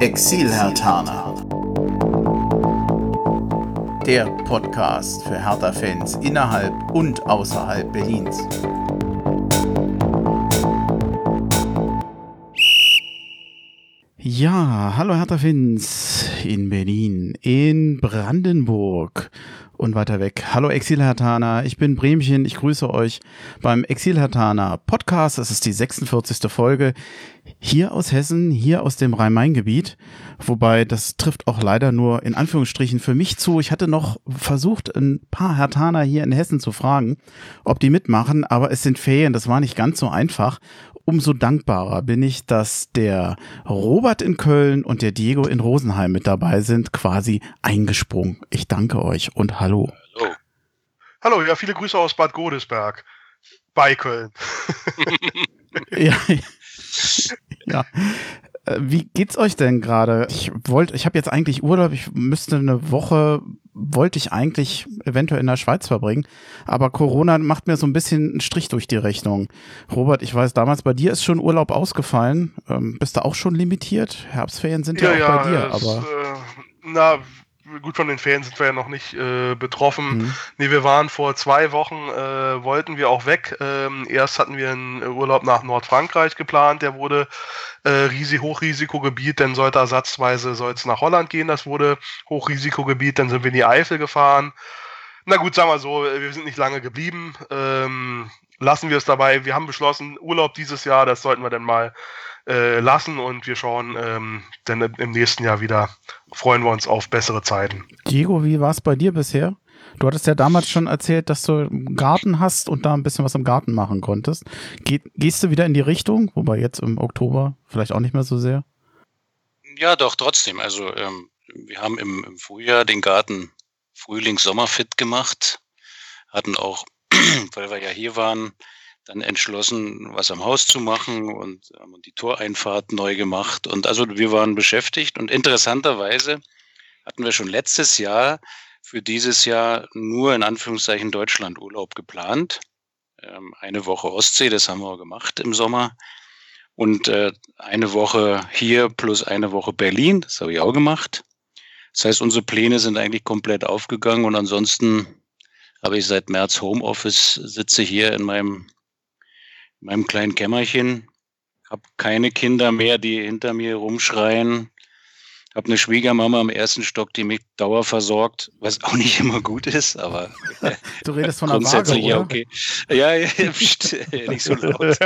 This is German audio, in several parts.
Exil-Hertaner. Der Podcast für Hertha-Fans innerhalb und außerhalb Berlins. Ja, hallo Hertha-Fans in Berlin, in Brandenburg und weiter weg. Hallo Exilhertaner, ich bin Bremchen, ich grüße euch beim Exilhertaner Podcast. Es ist die 46. Folge hier aus Hessen, hier aus dem Rhein-Main-Gebiet. Wobei das trifft auch leider nur in Anführungsstrichen für mich zu. Ich hatte noch versucht, ein paar Hertaner hier in Hessen zu fragen, ob die mitmachen, aber es sind Ferien, das war nicht ganz so einfach umso dankbarer bin ich, dass der Robert in Köln und der Diego in Rosenheim mit dabei sind, quasi eingesprungen. Ich danke euch und hallo. Hallo. Hallo, ja, viele Grüße aus Bad Godesberg bei Köln. ja. ja. Äh, wie geht's euch denn gerade? Ich wollte, ich habe jetzt eigentlich Urlaub. Ich müsste eine Woche, wollte ich eigentlich eventuell in der Schweiz verbringen, aber Corona macht mir so ein bisschen einen Strich durch die Rechnung. Robert, ich weiß, damals bei dir ist schon Urlaub ausgefallen. Ähm, bist du auch schon limitiert? Herbstferien sind ja, ja auch ja, bei dir, es, aber. Äh, na, gut, von den Ferien sind wir ja noch nicht äh, betroffen. Mhm. Nee, wir waren vor zwei Wochen, äh, wollten wir auch weg. Ähm, erst hatten wir einen Urlaub nach Nordfrankreich geplant, der wurde äh, Risik Hochrisikogebiet, dann sollte ersatzweise soll es nach Holland gehen, das wurde Hochrisikogebiet, dann sind wir in die Eifel gefahren. Na gut, sagen wir so, wir sind nicht lange geblieben. Ähm, lassen wir es dabei. Wir haben beschlossen, Urlaub dieses Jahr, das sollten wir dann mal äh, lassen und wir schauen ähm, dann im nächsten Jahr wieder, freuen wir uns auf bessere Zeiten. Diego, wie war es bei dir bisher? Du hattest ja damals schon erzählt, dass du einen Garten hast und da ein bisschen was im Garten machen konntest. Ge gehst du wieder in die Richtung? Wobei jetzt im Oktober vielleicht auch nicht mehr so sehr? Ja, doch, trotzdem. Also ähm, wir haben im, im Frühjahr den Garten Frühling-Sommer-fit gemacht. Hatten auch, weil wir ja hier waren, dann entschlossen, was am Haus zu machen und haben die Toreinfahrt neu gemacht. Und also wir waren beschäftigt und interessanterweise hatten wir schon letztes Jahr für dieses Jahr nur in Anführungszeichen Deutschland-Urlaub geplant. Ähm, eine Woche Ostsee, das haben wir gemacht im Sommer. Und äh, eine Woche hier plus eine Woche Berlin, das habe ich auch gemacht. Das heißt, unsere Pläne sind eigentlich komplett aufgegangen und ansonsten habe ich seit März Homeoffice, sitze hier in meinem, in meinem kleinen Kämmerchen, habe keine Kinder mehr, die hinter mir rumschreien, habe eine Schwiegermama im ersten Stock, die mich dauer versorgt, was auch nicht immer gut ist, aber du redest von grundsätzlich ja okay. Ja, ja pst, nicht so laut.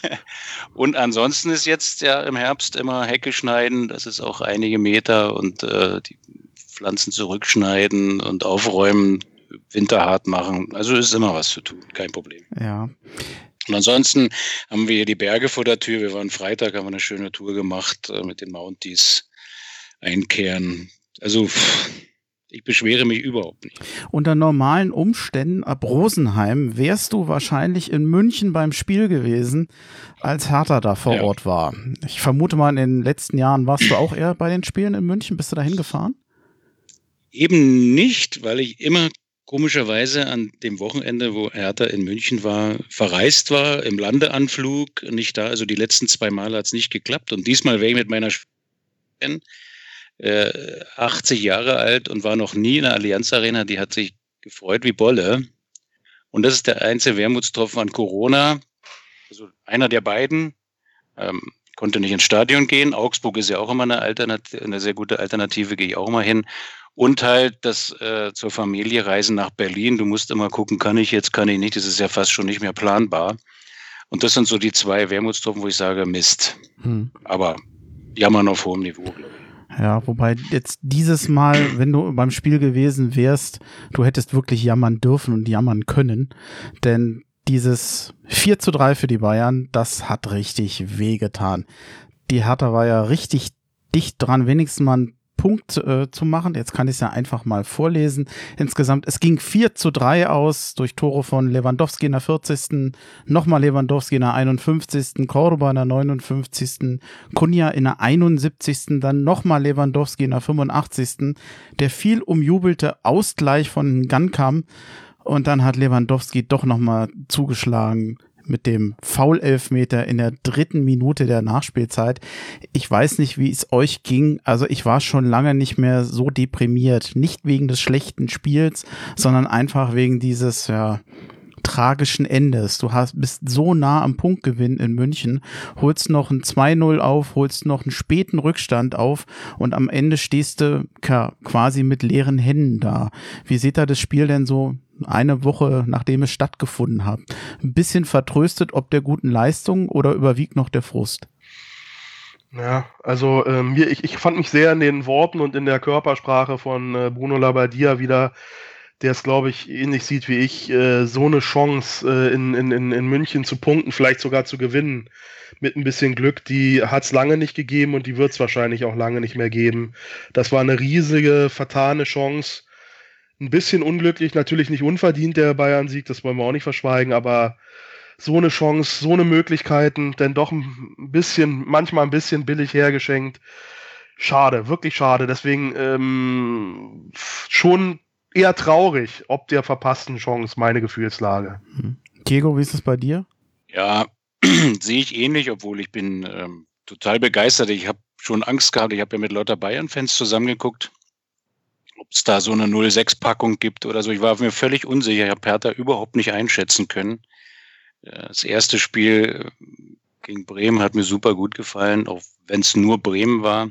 und ansonsten ist jetzt ja im Herbst immer Hecke schneiden, das ist auch einige Meter und äh, die Pflanzen zurückschneiden und aufräumen, winterhart machen. Also ist immer was zu tun, kein Problem. Ja. Und ansonsten haben wir hier die Berge vor der Tür. Wir waren Freitag, haben wir eine schöne Tour gemacht äh, mit den Mounties einkehren. Also ich beschwere mich überhaupt nicht. Unter normalen Umständen ab Rosenheim wärst du wahrscheinlich in München beim Spiel gewesen, als Hertha da vor ja. Ort war. Ich vermute mal, in den letzten Jahren warst du auch eher bei den Spielen in München. Bist du da hingefahren? Eben nicht, weil ich immer komischerweise an dem Wochenende, wo Hertha in München war, verreist war, im Landeanflug, nicht da. Also die letzten zwei Male hat es nicht geklappt. Und diesmal wäre ich mit meiner Spielerin äh, 80 Jahre alt und war noch nie in der Allianz Arena. Die hat sich gefreut wie Bolle. Und das ist der einzige Wermutstropfen an Corona. Also einer der beiden ähm, konnte nicht ins Stadion gehen. Augsburg ist ja auch immer eine, Alternative, eine sehr gute Alternative, gehe ich auch immer hin. Und halt das äh, zur Familie reisen nach Berlin. Du musst immer gucken, kann ich jetzt, kann ich nicht. Das ist ja fast schon nicht mehr planbar. Und das sind so die zwei Wermutstropfen, wo ich sage, Mist. Hm. Aber jammern auf hohem Niveau, glaube ich. Ja, wobei jetzt dieses Mal, wenn du beim Spiel gewesen wärst, du hättest wirklich jammern dürfen und jammern können. Denn dieses 4 zu 3 für die Bayern, das hat richtig wehgetan. Die Hertha war ja richtig dicht dran, wenigstens mal ein Punkt äh, zu machen. Jetzt kann ich es ja einfach mal vorlesen. Insgesamt, es ging 4 zu 3 aus durch Tore von Lewandowski in der 40. Nochmal Lewandowski in der 51. Cordoba in der 59. Kunja in der 71. Dann nochmal Lewandowski in der 85. Der viel umjubelte Ausgleich von Gankam. Und dann hat Lewandowski doch nochmal zugeschlagen mit dem Foul-Elfmeter in der dritten Minute der Nachspielzeit. Ich weiß nicht, wie es euch ging. Also ich war schon lange nicht mehr so deprimiert. Nicht wegen des schlechten Spiels, sondern einfach wegen dieses, ja, tragischen Endes. Du hast, bist so nah am Punktgewinn in München, holst noch ein 2-0 auf, holst noch einen späten Rückstand auf und am Ende stehst du quasi mit leeren Händen da. Wie seht ihr das Spiel denn so eine Woche, nachdem es stattgefunden hat? Ein bisschen vertröstet ob der guten Leistung oder überwiegt noch der Frust? Ja, also ähm, ich, ich fand mich sehr in den Worten und in der Körpersprache von äh, Bruno Labbadia wieder der es, glaube ich, ähnlich sieht wie ich, äh, so eine Chance äh, in, in, in München zu punkten, vielleicht sogar zu gewinnen, mit ein bisschen Glück, die hat es lange nicht gegeben und die wird es wahrscheinlich auch lange nicht mehr geben. Das war eine riesige, vertane Chance. Ein bisschen unglücklich, natürlich nicht unverdient der Bayern-Sieg, das wollen wir auch nicht verschweigen, aber so eine Chance, so eine Möglichkeiten, denn doch ein bisschen, manchmal ein bisschen billig hergeschenkt. Schade, wirklich schade. Deswegen ähm, schon eher traurig, ob der verpassten Chance, meine Gefühlslage. Hm. Diego, wie ist es bei dir? Ja, sehe ich ähnlich, obwohl ich bin ähm, total begeistert. Ich habe schon Angst gehabt, ich habe ja mit lauter Bayern-Fans zusammengeguckt, ob es da so eine 0-6-Packung gibt oder so. Ich war mir völlig unsicher. Ich habe Hertha überhaupt nicht einschätzen können. Äh, das erste Spiel äh, gegen Bremen hat mir super gut gefallen, auch wenn es nur Bremen war.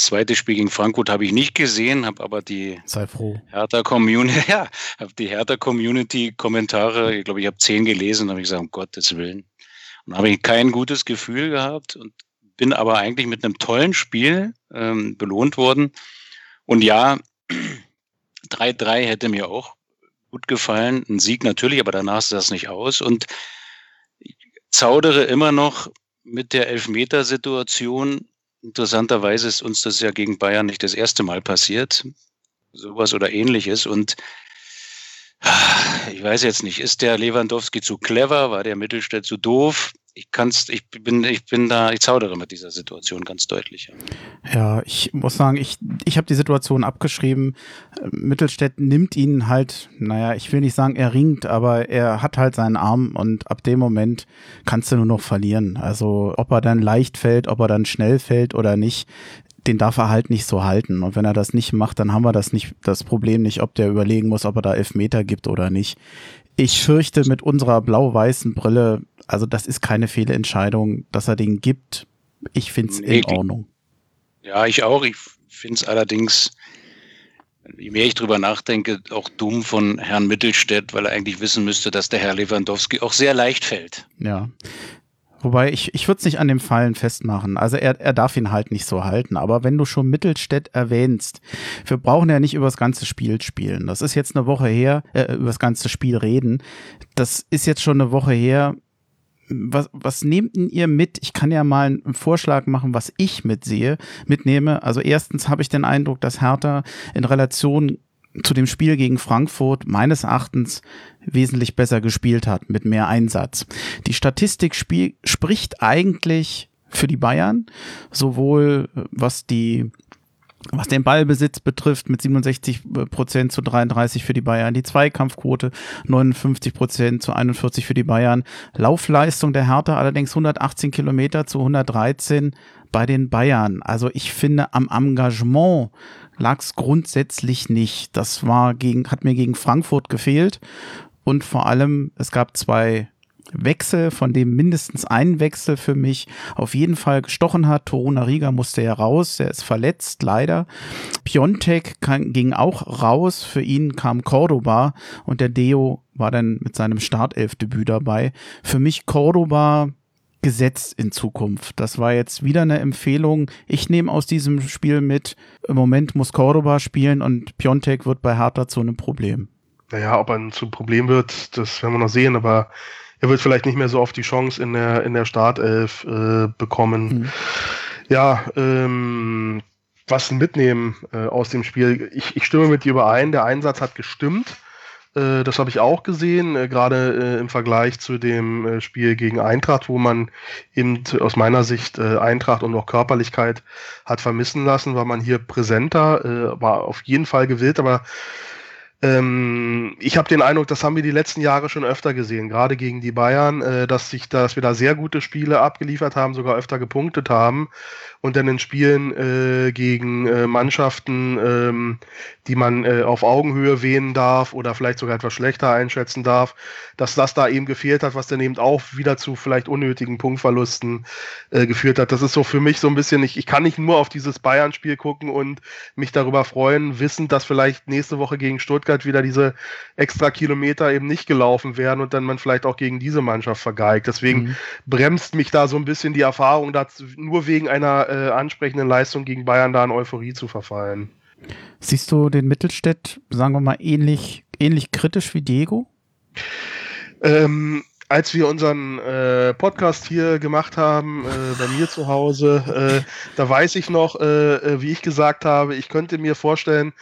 Zweite Spiel gegen Frankfurt habe ich nicht gesehen, habe aber die Sei froh. Hertha Community, ja, habe die Hertha Community Kommentare, ich glaube, ich habe zehn gelesen, habe ich gesagt, um Gottes Willen. Und habe ich kein gutes Gefühl gehabt und bin aber eigentlich mit einem tollen Spiel ähm, belohnt worden. Und ja, 3-3 hätte mir auch gut gefallen. Ein Sieg natürlich, aber danach sah das nicht aus. Und ich zaudere immer noch mit der Elfmetersituation Interessanterweise ist uns das ja gegen Bayern nicht das erste Mal passiert. Sowas oder ähnliches. Und ich weiß jetzt nicht, ist der Lewandowski zu clever? War der Mittelstädt zu doof? Ich kann's, ich bin, ich bin da, ich zaudere mit dieser Situation ganz deutlich. Ja, ich muss sagen, ich, ich habe die Situation abgeschrieben. Mittelstädt nimmt ihn halt, naja, ich will nicht sagen, er ringt, aber er hat halt seinen Arm und ab dem Moment kannst du nur noch verlieren. Also ob er dann leicht fällt, ob er dann schnell fällt oder nicht, den darf er halt nicht so halten. Und wenn er das nicht macht, dann haben wir das nicht, das Problem nicht, ob der überlegen muss, ob er da Elfmeter gibt oder nicht. Ich fürchte mit unserer blau-weißen Brille, also das ist keine Fehlentscheidung, dass er den gibt. Ich finde es in Ordnung. Ja, ich auch. Ich finde es allerdings, je mehr ich drüber nachdenke, auch dumm von Herrn Mittelstädt, weil er eigentlich wissen müsste, dass der Herr Lewandowski auch sehr leicht fällt. Ja. Wobei ich, ich würde es nicht an dem Fallen festmachen. Also er, er darf ihn halt nicht so halten. Aber wenn du schon Mittelstädt erwähnst, wir brauchen ja nicht über das ganze Spiel spielen. Das ist jetzt eine Woche her, äh, über das ganze Spiel reden. Das ist jetzt schon eine Woche her. Was, was nehmt ihr mit? Ich kann ja mal einen Vorschlag machen, was ich mitsehe, mitnehme. Also erstens habe ich den Eindruck, dass Hertha in Relation zu dem Spiel gegen Frankfurt meines Erachtens wesentlich besser gespielt hat, mit mehr Einsatz. Die Statistik spiel, spricht eigentlich für die Bayern, sowohl äh, was die was den Ballbesitz betrifft, mit 67 Prozent zu 33 für die Bayern, die Zweikampfquote 59 Prozent zu 41 für die Bayern, Laufleistung der Hertha allerdings 118 Kilometer zu 113 bei den Bayern. Also ich finde am Engagement lag es grundsätzlich nicht. Das war gegen, hat mir gegen Frankfurt gefehlt. Und vor allem, es gab zwei Wechsel, von dem mindestens ein Wechsel für mich auf jeden Fall gestochen hat. Toruna Riga musste ja raus, er ist verletzt, leider. Piontek ging auch raus, für ihn kam Cordoba und der Deo war dann mit seinem Startelfdebüt dabei. Für mich Cordoba gesetzt in Zukunft. Das war jetzt wieder eine Empfehlung. Ich nehme aus diesem Spiel mit, im Moment muss Cordoba spielen und Piontek wird bei Hertha zu einem Problem. Naja, ob er ein zu Problem wird, das werden wir noch sehen, aber er wird vielleicht nicht mehr so oft die Chance in der, in der Startelf äh, bekommen. Mhm. Ja, ähm, was mitnehmen äh, aus dem Spiel? Ich, ich stimme mit dir überein, der Einsatz hat gestimmt. Äh, das habe ich auch gesehen, äh, gerade äh, im Vergleich zu dem Spiel gegen Eintracht, wo man eben aus meiner Sicht Eintracht und auch Körperlichkeit hat vermissen lassen, war man hier präsenter, war auf jeden Fall gewillt, aber ähm, ich habe den Eindruck, das haben wir die letzten Jahre schon öfter gesehen, gerade gegen die Bayern, äh, dass, sich, dass wir da sehr gute Spiele abgeliefert haben, sogar öfter gepunktet haben und dann in Spielen äh, gegen äh, Mannschaften, ähm, die man äh, auf Augenhöhe wählen darf oder vielleicht sogar etwas schlechter einschätzen darf, dass das da eben gefehlt hat, was dann eben auch wieder zu vielleicht unnötigen Punktverlusten äh, geführt hat. Das ist so für mich so ein bisschen, ich, ich kann nicht nur auf dieses Bayern-Spiel gucken und mich darüber freuen, wissend, dass vielleicht nächste Woche gegen Stuttgart wieder diese extra Kilometer eben nicht gelaufen werden und dann man vielleicht auch gegen diese Mannschaft vergeigt. Deswegen mhm. bremst mich da so ein bisschen die Erfahrung, dass nur wegen einer äh, ansprechenden Leistung gegen Bayern da in Euphorie zu verfallen. Siehst du den Mittelstädt, sagen wir mal, ähnlich, ähnlich kritisch wie Diego? Ähm, als wir unseren äh, Podcast hier gemacht haben, äh, bei mir zu Hause, äh, da weiß ich noch, äh, äh, wie ich gesagt habe, ich könnte mir vorstellen,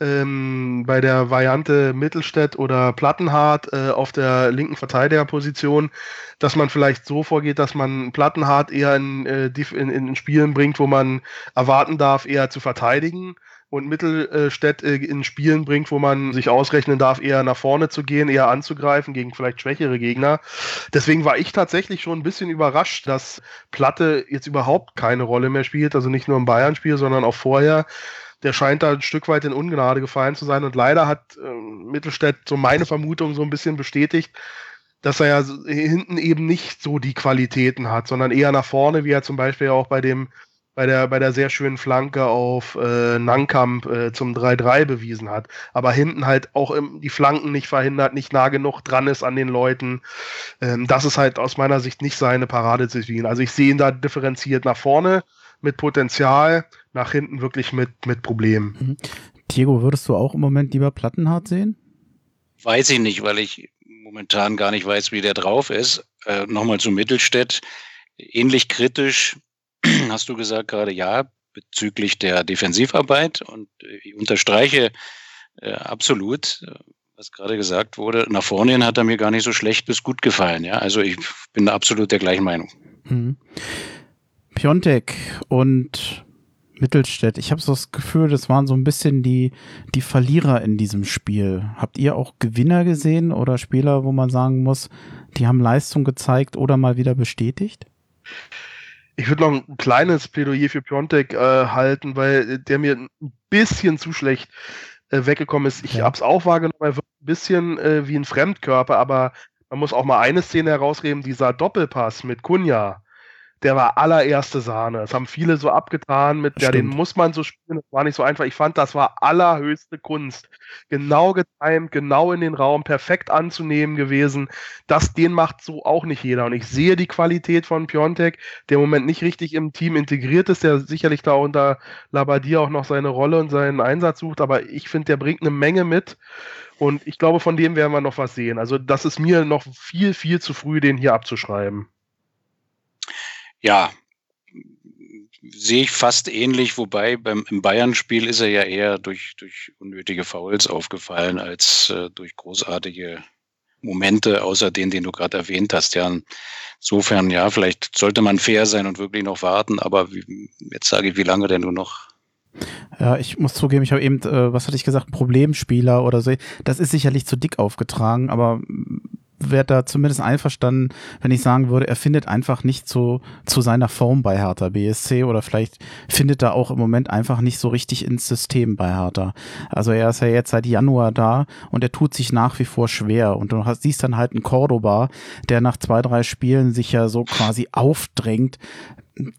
ähm, bei der Variante Mittelstädt oder Plattenhardt äh, auf der linken Verteidigerposition, dass man vielleicht so vorgeht, dass man Plattenhardt eher in, äh, in, in Spielen bringt, wo man erwarten darf, eher zu verteidigen und Mittelstädt äh, in Spielen bringt, wo man sich ausrechnen darf, eher nach vorne zu gehen, eher anzugreifen gegen vielleicht schwächere Gegner. Deswegen war ich tatsächlich schon ein bisschen überrascht, dass Platte jetzt überhaupt keine Rolle mehr spielt, also nicht nur im Bayern-Spiel, sondern auch vorher der scheint da ein Stück weit in Ungnade gefallen zu sein. Und leider hat äh, Mittelstädt so meine Vermutung so ein bisschen bestätigt, dass er ja hinten eben nicht so die Qualitäten hat, sondern eher nach vorne, wie er zum Beispiel auch bei dem bei der, bei der sehr schönen Flanke auf äh, Nankamp äh, zum 3-3 bewiesen hat. Aber hinten halt auch im, die Flanken nicht verhindert, nicht nah genug dran ist an den Leuten. Ähm, das ist halt aus meiner Sicht nicht seine Paradedisziplin. Also ich sehe ihn da differenziert nach vorne mit Potenzial, nach hinten wirklich mit, mit Problemen. Mhm. Diego, würdest du auch im Moment lieber Plattenhardt sehen? Weiß ich nicht, weil ich momentan gar nicht weiß, wie der drauf ist. Äh, Nochmal zu Mittelstädt. Ähnlich kritisch hast du gesagt gerade, ja, bezüglich der Defensivarbeit. Und ich unterstreiche äh, absolut, äh, was gerade gesagt wurde. Nach vorne hin hat er mir gar nicht so schlecht bis gut gefallen. Ja, also ich bin absolut der gleichen Meinung. Mhm. Piontek und Mittelstädt. Ich habe so das Gefühl, das waren so ein bisschen die, die Verlierer in diesem Spiel. Habt ihr auch Gewinner gesehen oder Spieler, wo man sagen muss, die haben Leistung gezeigt oder mal wieder bestätigt? Ich würde noch ein kleines Plädoyer für Piontek äh, halten, weil der mir ein bisschen zu schlecht äh, weggekommen ist. Ich ja. habe es auch wahrgenommen, er wird ein bisschen äh, wie ein Fremdkörper, aber man muss auch mal eine Szene herausreden, dieser Doppelpass mit Kunja der war allererste Sahne. Das haben viele so abgetan mit, ja, den muss man so spielen, das war nicht so einfach. Ich fand, das war allerhöchste Kunst. Genau getimt, genau in den Raum, perfekt anzunehmen gewesen. Das, den macht so auch nicht jeder. Und ich sehe die Qualität von Piontek, der im Moment nicht richtig im Team integriert ist, der sicherlich da unter Labadier auch noch seine Rolle und seinen Einsatz sucht, aber ich finde, der bringt eine Menge mit. Und ich glaube, von dem werden wir noch was sehen. Also, das ist mir noch viel, viel zu früh, den hier abzuschreiben. Ja, sehe ich fast ähnlich, wobei beim im Bayern-Spiel ist er ja eher durch, durch unnötige Fouls aufgefallen als äh, durch großartige Momente, außer denen, den du gerade erwähnt hast. Ja, insofern, ja, vielleicht sollte man fair sein und wirklich noch warten, aber wie, jetzt sage ich, wie lange denn nur noch? Ja, ich muss zugeben, ich habe eben, äh, was hatte ich gesagt, Problemspieler oder so. Das ist sicherlich zu dick aufgetragen, aber wäre da zumindest einverstanden, wenn ich sagen würde, er findet einfach nicht so zu seiner Form bei Hertha BSC oder vielleicht findet er auch im Moment einfach nicht so richtig ins System bei Hertha. Also er ist ja jetzt seit Januar da und er tut sich nach wie vor schwer und du hast, siehst dann halt einen Cordoba, der nach zwei, drei Spielen sich ja so quasi aufdrängt.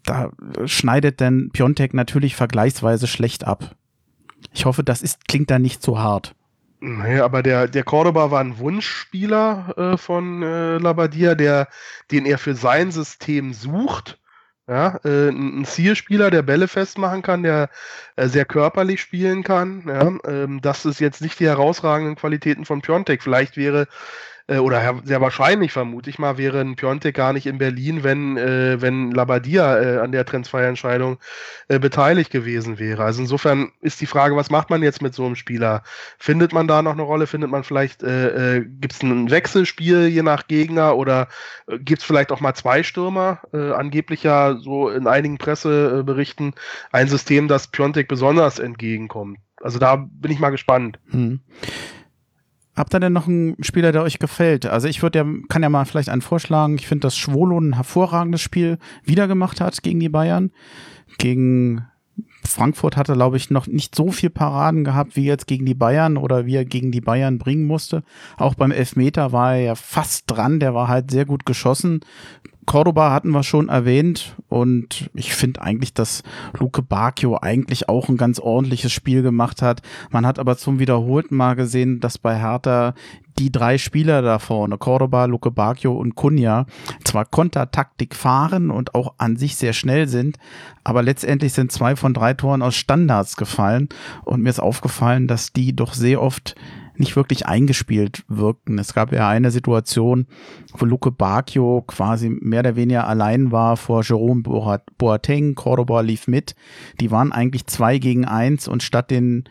Da schneidet denn Piontek natürlich vergleichsweise schlecht ab. Ich hoffe, das ist, klingt da nicht zu hart. Naja, aber der, der Cordoba war ein Wunschspieler äh, von äh, Labadia, der, den er für sein System sucht. Ja, äh, ein Zielspieler, der Bälle festmachen kann, der äh, sehr körperlich spielen kann. Ja, ähm, das ist jetzt nicht die herausragenden Qualitäten von Piontek. Vielleicht wäre äh, oder sehr wahrscheinlich vermute ich mal, wäre ein Piontek gar nicht in Berlin, wenn, äh, wenn Labadia äh, an der Transferentscheidung äh, beteiligt gewesen wäre. Also insofern ist die Frage, was macht man jetzt mit so einem Spieler? Findet man da noch eine Rolle? Findet man vielleicht, äh, äh, gibt es ein Wechselspiel je nach Gegner oder äh, gibt es vielleicht auch mal zwei Stürmer? Äh, angeblich ja so in einigen Presseberichten ein System, das Piontek besonders entgegenkommt. Also da bin ich mal gespannt. Hm. Habt ihr denn noch einen Spieler, der euch gefällt? Also ich würde ja, kann ja mal vielleicht einen vorschlagen. Ich finde, dass Schwolo ein hervorragendes Spiel wiedergemacht hat gegen die Bayern. Gegen Frankfurt hatte, glaube ich, noch nicht so viel Paraden gehabt wie jetzt gegen die Bayern oder wie er gegen die Bayern bringen musste. Auch beim Elfmeter war er ja fast dran, der war halt sehr gut geschossen. Cordoba hatten wir schon erwähnt und ich finde eigentlich, dass Luke Bacchio eigentlich auch ein ganz ordentliches Spiel gemacht hat. Man hat aber zum wiederholten Mal gesehen, dass bei Hertha die drei Spieler da vorne, Cordoba, Luke Bacchio und Kunja, zwar Kontertaktik fahren und auch an sich sehr schnell sind, aber letztendlich sind zwei von drei Toren aus Standards gefallen und mir ist aufgefallen, dass die doch sehr oft nicht wirklich eingespielt wirkten. Es gab ja eine Situation, wo Luke Bacchio quasi mehr oder weniger allein war vor Jerome Boateng, Cordoba lief mit. Die waren eigentlich zwei gegen eins und statt den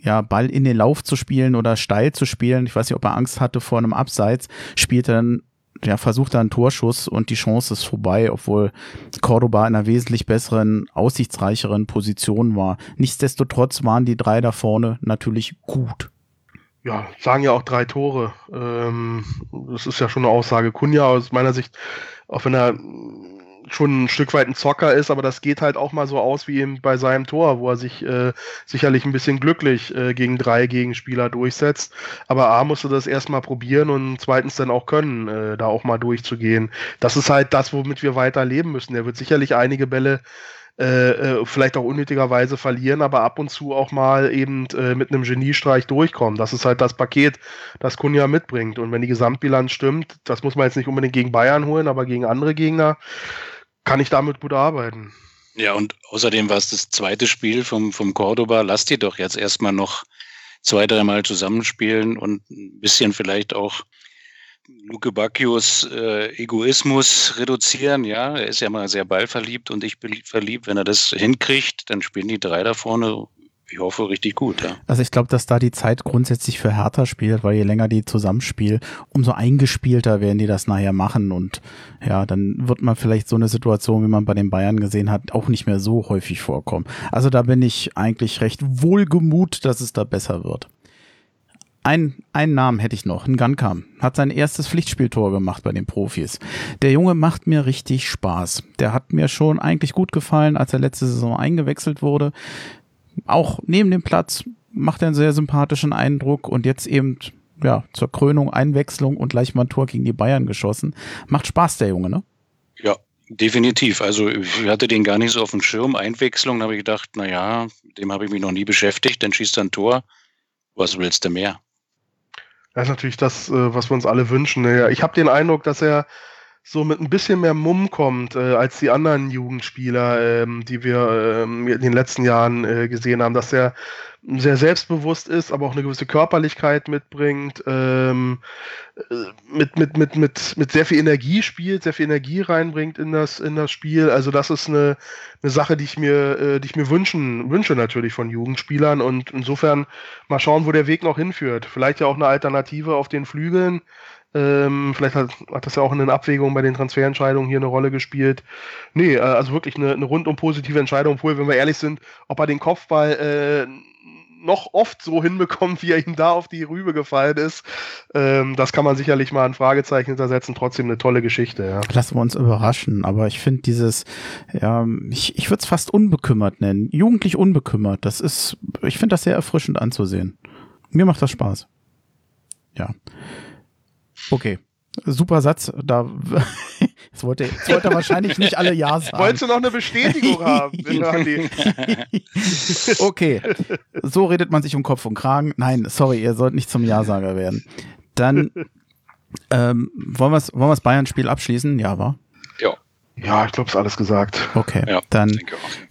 ja, Ball in den Lauf zu spielen oder steil zu spielen, ich weiß nicht, ob er Angst hatte vor einem Abseits, spielte dann ja, versucht er einen Torschuss und die Chance ist vorbei, obwohl Cordoba in einer wesentlich besseren, aussichtsreicheren Position war. Nichtsdestotrotz waren die drei da vorne natürlich gut ja, sagen ja auch drei Tore. Ähm, das ist ja schon eine Aussage. Kunja aus meiner Sicht, auch wenn er schon ein Stück weit ein Zocker ist, aber das geht halt auch mal so aus wie bei seinem Tor, wo er sich äh, sicherlich ein bisschen glücklich äh, gegen drei Gegenspieler durchsetzt. Aber A musste das erstmal probieren und zweitens dann auch können, äh, da auch mal durchzugehen. Das ist halt das, womit wir weiter leben müssen. Er wird sicherlich einige Bälle äh, äh, vielleicht auch unnötigerweise verlieren, aber ab und zu auch mal eben äh, mit einem Geniestreich durchkommen. Das ist halt das Paket, das Kunja mitbringt. Und wenn die Gesamtbilanz stimmt, das muss man jetzt nicht unbedingt gegen Bayern holen, aber gegen andere Gegner kann ich damit gut arbeiten. Ja, und außerdem war es das zweite Spiel vom, vom Cordoba. Lasst ihr doch jetzt erstmal noch zwei, dreimal zusammenspielen und ein bisschen vielleicht auch Luke Bacchios äh, Egoismus reduzieren. Ja, er ist ja mal sehr ballverliebt und ich bin verliebt. Wenn er das hinkriegt, dann spielen die drei da vorne. Ich hoffe, richtig gut. Ja. Also ich glaube, dass da die Zeit grundsätzlich für Hertha spielt, weil je länger die zusammenspielen, umso eingespielter werden die das nachher machen. Und ja, dann wird man vielleicht so eine Situation, wie man bei den Bayern gesehen hat, auch nicht mehr so häufig vorkommen. Also da bin ich eigentlich recht wohlgemut, dass es da besser wird. Ein, einen Namen hätte ich noch, ein Gunkam. Hat sein erstes Pflichtspieltor gemacht bei den Profis. Der Junge macht mir richtig Spaß. Der hat mir schon eigentlich gut gefallen, als er letzte Saison eingewechselt wurde. Auch neben dem Platz macht er einen sehr sympathischen Eindruck und jetzt eben ja, zur Krönung Einwechslung und gleich mal ein Tor gegen die Bayern geschossen. Macht Spaß, der Junge, ne? Ja, definitiv. Also ich hatte den gar nicht so auf dem Schirm. Einwechslung, habe ich gedacht, na ja, dem habe ich mich noch nie beschäftigt. Dann schießt er ein Tor. Was willst du mehr? Das ist natürlich das, äh, was wir uns alle wünschen. Ich habe den Eindruck, dass er so mit ein bisschen mehr Mumm kommt äh, als die anderen Jugendspieler, ähm, die wir ähm, in den letzten Jahren äh, gesehen haben, dass er sehr selbstbewusst ist, aber auch eine gewisse Körperlichkeit mitbringt, ähm, äh, mit, mit, mit, mit, mit sehr viel Energie spielt, sehr viel Energie reinbringt in das, in das Spiel. Also das ist eine, eine Sache, die ich mir, äh, die ich mir wünschen, wünsche natürlich von Jugendspielern und insofern mal schauen, wo der Weg noch hinführt. Vielleicht ja auch eine Alternative auf den Flügeln ähm, vielleicht hat, hat, das ja auch in den Abwägungen bei den Transferentscheidungen hier eine Rolle gespielt. Nee, äh, also wirklich eine, eine rundum positive Entscheidung, obwohl, wenn wir ehrlich sind, ob er den Kopfball äh, noch oft so hinbekommt, wie er ihm da auf die Rübe gefallen ist, ähm, das kann man sicherlich mal ein Fragezeichen hintersetzen. Trotzdem eine tolle Geschichte. Ja. Lassen wir uns überraschen, aber ich finde dieses, ja, ich, ich würde es fast unbekümmert nennen. Jugendlich unbekümmert. Das ist, ich finde das sehr erfrischend anzusehen. Mir macht das Spaß. Ja. Okay. Super Satz. Da jetzt wollte, jetzt wollte er wahrscheinlich nicht alle Ja sagen. Wolltest du noch eine Bestätigung haben? okay. So redet man sich um Kopf und Kragen. Nein, sorry, ihr sollt nicht zum Ja-Sager werden. Dann ähm, wollen wir wollen wir's Bayern-Spiel abschließen? Ja, war? Ja. Ja, ich glaube, es ist alles gesagt. Okay, ja, dann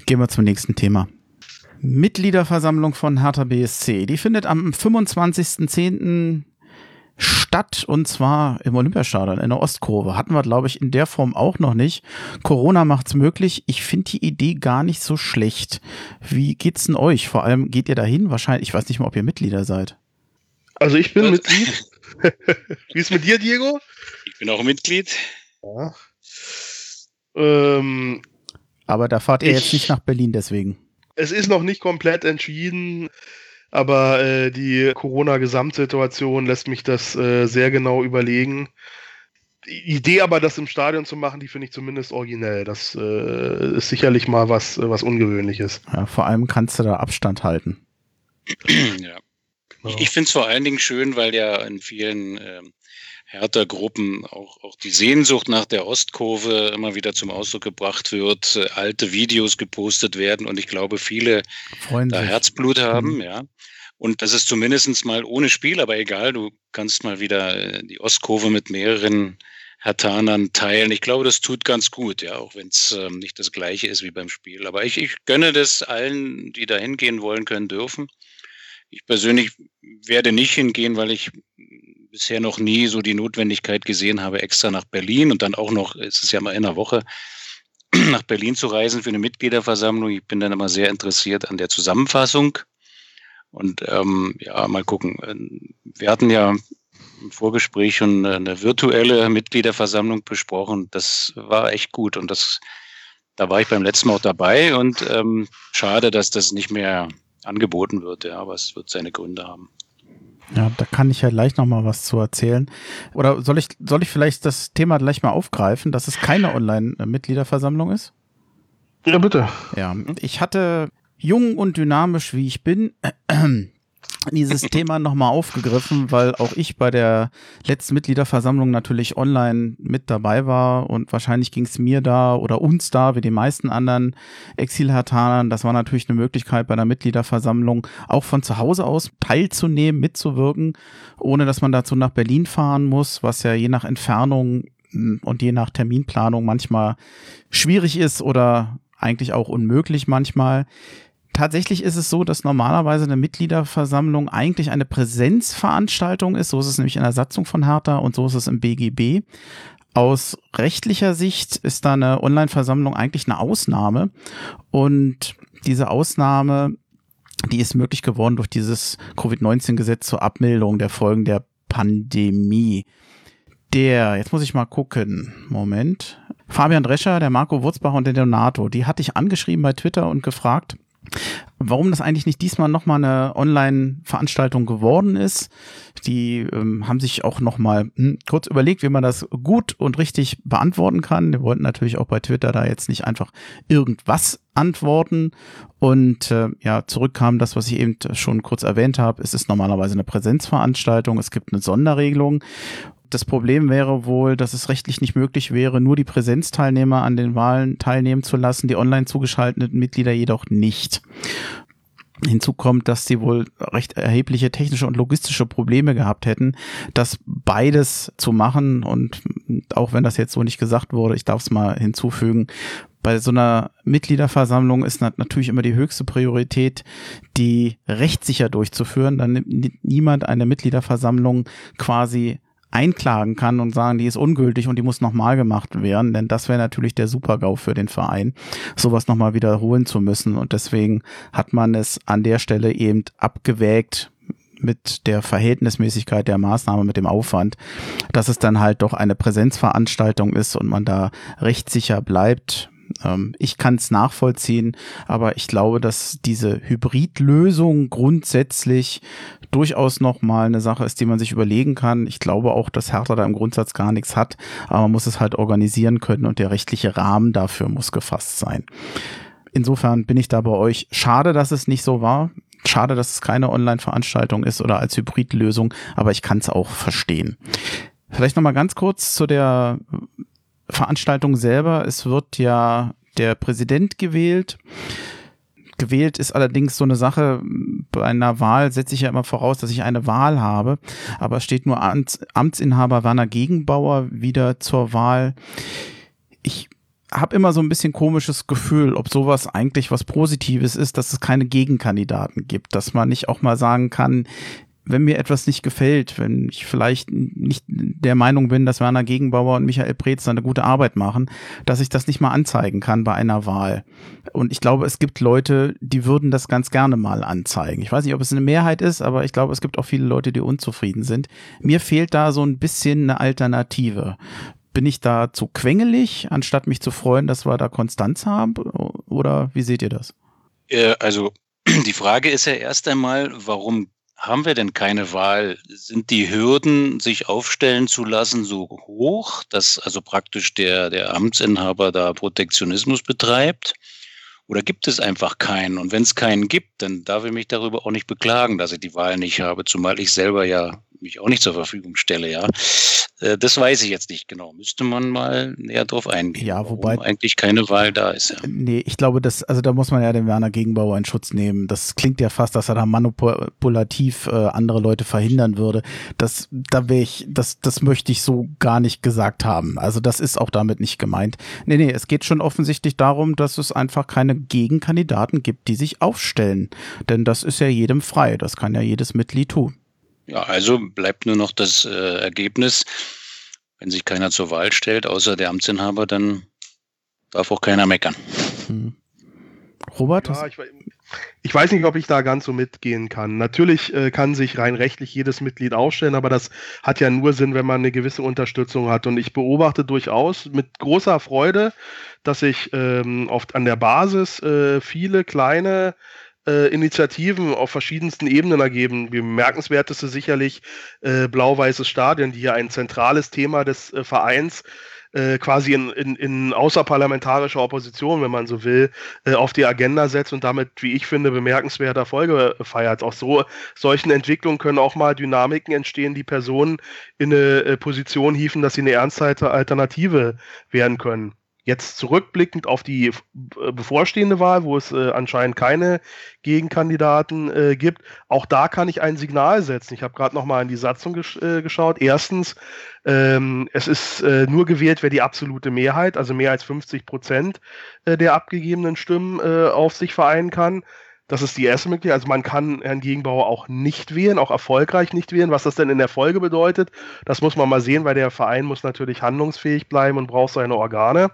gehen wir zum nächsten Thema. Mitgliederversammlung von Hertha BSC. Die findet am 25.10 statt und zwar im Olympiastadion in der Ostkurve. Hatten wir, glaube ich, in der Form auch noch nicht. Corona macht's möglich. Ich finde die Idee gar nicht so schlecht. Wie geht's denn euch? Vor allem geht ihr dahin? Wahrscheinlich, ich weiß nicht mal, ob ihr Mitglieder seid. Also ich bin Mitglied. Wie ist mit dir, Diego? Ich bin auch Mitglied. Ja. Ähm, Aber da fahrt ihr ich, jetzt nicht nach Berlin deswegen. Es ist noch nicht komplett entschieden. Aber äh, die Corona-Gesamtsituation lässt mich das äh, sehr genau überlegen. Die Idee aber, das im Stadion zu machen, die finde ich zumindest originell. Das äh, ist sicherlich mal was, was Ungewöhnliches. Ja, vor allem kannst du da Abstand halten. ja. Genau. Ich, ich finde es vor allen Dingen schön, weil ja in vielen ähm, Hertha-Gruppen auch, auch die Sehnsucht nach der Ostkurve immer wieder zum Ausdruck gebracht wird, äh, alte Videos gepostet werden und ich glaube, viele Freuen da. Herzblut haben, mhm. ja. Und das ist zumindest mal ohne Spiel, aber egal, du kannst mal wieder äh, die Ostkurve mit mehreren Hertanern teilen. Ich glaube, das tut ganz gut, ja, auch wenn es ähm, nicht das gleiche ist wie beim Spiel. Aber ich, ich gönne das allen, die da hingehen wollen, können dürfen. Ich persönlich werde nicht hingehen, weil ich bisher noch nie so die Notwendigkeit gesehen habe, extra nach Berlin und dann auch noch, es ist ja mal in einer Woche, nach Berlin zu reisen für eine Mitgliederversammlung. Ich bin dann immer sehr interessiert an der Zusammenfassung. Und ähm, ja, mal gucken. Wir hatten ja im Vorgespräch schon eine virtuelle Mitgliederversammlung besprochen. Das war echt gut und das, da war ich beim letzten Mal auch dabei und ähm, schade, dass das nicht mehr angeboten wird, ja, aber es wird seine Gründe haben. Ja, da kann ich ja gleich noch mal was zu erzählen. Oder soll ich, soll ich vielleicht das Thema gleich mal aufgreifen, dass es keine Online-Mitgliederversammlung ist? Ja, bitte. Ja, ich hatte jung und dynamisch, wie ich bin, dieses Thema nochmal aufgegriffen, weil auch ich bei der letzten Mitgliederversammlung natürlich online mit dabei war und wahrscheinlich ging es mir da oder uns da, wie den meisten anderen Exilhartanern. Das war natürlich eine Möglichkeit bei der Mitgliederversammlung auch von zu Hause aus teilzunehmen, mitzuwirken, ohne dass man dazu nach Berlin fahren muss, was ja je nach Entfernung und je nach Terminplanung manchmal schwierig ist oder eigentlich auch unmöglich manchmal tatsächlich ist es so, dass normalerweise eine Mitgliederversammlung eigentlich eine Präsenzveranstaltung ist. So ist es nämlich in der Satzung von Hertha und so ist es im BGB. Aus rechtlicher Sicht ist da eine Online-Versammlung eigentlich eine Ausnahme. Und diese Ausnahme, die ist möglich geworden durch dieses Covid-19-Gesetz zur Abmilderung der Folgen der Pandemie. Der, jetzt muss ich mal gucken, Moment. Fabian Drescher, der Marco Wurzbach und der Donato, die hatte ich angeschrieben bei Twitter und gefragt, Warum das eigentlich nicht diesmal nochmal eine Online-Veranstaltung geworden ist, die ähm, haben sich auch nochmal hm, kurz überlegt, wie man das gut und richtig beantworten kann. Wir wollten natürlich auch bei Twitter da jetzt nicht einfach irgendwas antworten. Und äh, ja, zurückkam das, was ich eben schon kurz erwähnt habe. Es ist normalerweise eine Präsenzveranstaltung. Es gibt eine Sonderregelung. Das Problem wäre wohl, dass es rechtlich nicht möglich wäre, nur die Präsenzteilnehmer an den Wahlen teilnehmen zu lassen, die online zugeschalteten Mitglieder jedoch nicht. Hinzu kommt, dass sie wohl recht erhebliche technische und logistische Probleme gehabt hätten, das beides zu machen. Und auch wenn das jetzt so nicht gesagt wurde, ich darf es mal hinzufügen, bei so einer Mitgliederversammlung ist natürlich immer die höchste Priorität, die rechtssicher durchzuführen. Dann nimmt niemand eine Mitgliederversammlung quasi einklagen kann und sagen, die ist ungültig und die muss nochmal gemacht werden, denn das wäre natürlich der Super-GAU für den Verein, sowas nochmal wiederholen zu müssen. Und deswegen hat man es an der Stelle eben abgewägt, mit der Verhältnismäßigkeit der Maßnahme, mit dem Aufwand, dass es dann halt doch eine Präsenzveranstaltung ist und man da rechtssicher bleibt ähm, ich kann es nachvollziehen, aber ich glaube, dass diese Hybridlösung grundsätzlich durchaus nochmal eine Sache ist, die man sich überlegen kann. Ich glaube auch, dass Hertha da im Grundsatz gar nichts hat, aber man muss es halt organisieren können und der rechtliche Rahmen dafür muss gefasst sein. Insofern bin ich da bei euch. Schade, dass es nicht so war. Schade, dass es keine Online-Veranstaltung ist oder als Hybridlösung, aber ich kann es auch verstehen. Vielleicht nochmal ganz kurz zu der Veranstaltung selber. Es wird ja der Präsident gewählt. Gewählt ist allerdings so eine Sache, bei einer Wahl setze ich ja immer voraus, dass ich eine Wahl habe, aber es steht nur Amts, Amtsinhaber Werner Gegenbauer wieder zur Wahl. Ich habe immer so ein bisschen komisches Gefühl, ob sowas eigentlich was Positives ist, dass es keine Gegenkandidaten gibt, dass man nicht auch mal sagen kann, wenn mir etwas nicht gefällt, wenn ich vielleicht nicht der Meinung bin, dass Werner Gegenbauer und Michael Preetz eine gute Arbeit machen, dass ich das nicht mal anzeigen kann bei einer Wahl. Und ich glaube, es gibt Leute, die würden das ganz gerne mal anzeigen. Ich weiß nicht, ob es eine Mehrheit ist, aber ich glaube, es gibt auch viele Leute, die unzufrieden sind. Mir fehlt da so ein bisschen eine Alternative. Bin ich da zu quengelig, anstatt mich zu freuen, dass wir da Konstanz haben? Oder wie seht ihr das? Äh, also die Frage ist ja erst einmal, warum haben wir denn keine Wahl? Sind die Hürden, sich aufstellen zu lassen, so hoch, dass also praktisch der, der Amtsinhaber da Protektionismus betreibt? Oder gibt es einfach keinen? Und wenn es keinen gibt, dann darf ich mich darüber auch nicht beklagen, dass ich die Wahl nicht habe, zumal ich selber ja mich auch nicht zur Verfügung stelle, ja. Äh, das weiß ich jetzt nicht genau. Müsste man mal näher drauf eingehen. Ja, wobei eigentlich keine Wahl da ist. Ja. Nee, ich glaube, das, also da muss man ja den Werner Gegenbauer in Schutz nehmen. Das klingt ja fast, dass er da manipulativ äh, andere Leute verhindern würde. Das, da wäre ich, das, das möchte ich so gar nicht gesagt haben. Also das ist auch damit nicht gemeint. Nee, nee, es geht schon offensichtlich darum, dass es einfach keine Gegenkandidaten gibt, die sich aufstellen. Denn das ist ja jedem frei. Das kann ja jedes Mitglied tun. Ja, also bleibt nur noch das äh, Ergebnis. Wenn sich keiner zur Wahl stellt, außer der Amtsinhaber, dann darf auch keiner meckern. Hm. Robert? Ja, ich, ich, weiß nicht, ob ich da ganz so mitgehen kann. Natürlich äh, kann sich rein rechtlich jedes Mitglied aufstellen, aber das hat ja nur Sinn, wenn man eine gewisse Unterstützung hat. Und ich beobachte durchaus mit großer Freude, dass sich ähm, oft an der Basis äh, viele kleine äh, Initiativen auf verschiedensten Ebenen ergeben. Bemerkenswerteste sicherlich äh, Blau-Weißes Stadion, die ja ein zentrales Thema des äh, Vereins äh, quasi in, in, in außerparlamentarischer Opposition, wenn man so will, äh, auf die Agenda setzt und damit, wie ich finde, bemerkenswerte Erfolge feiert. Auch so solchen Entwicklungen können auch mal Dynamiken entstehen, die Personen in eine äh, Position hieven, dass sie eine ernsthafte Alternative werden können. Jetzt zurückblickend auf die äh, bevorstehende Wahl, wo es äh, anscheinend keine Gegenkandidaten äh, gibt, auch da kann ich ein Signal setzen. Ich habe gerade noch mal in die Satzung gesch äh, geschaut. Erstens, ähm, es ist äh, nur gewählt, wer die absolute Mehrheit, also mehr als 50 Prozent äh, der abgegebenen Stimmen auf sich vereinen kann. Das ist die erste Möglichkeit. Also man kann Herrn Gegenbauer auch nicht wählen, auch erfolgreich nicht wählen. Was das denn in der Folge bedeutet, das muss man mal sehen, weil der Verein muss natürlich handlungsfähig bleiben und braucht seine Organe.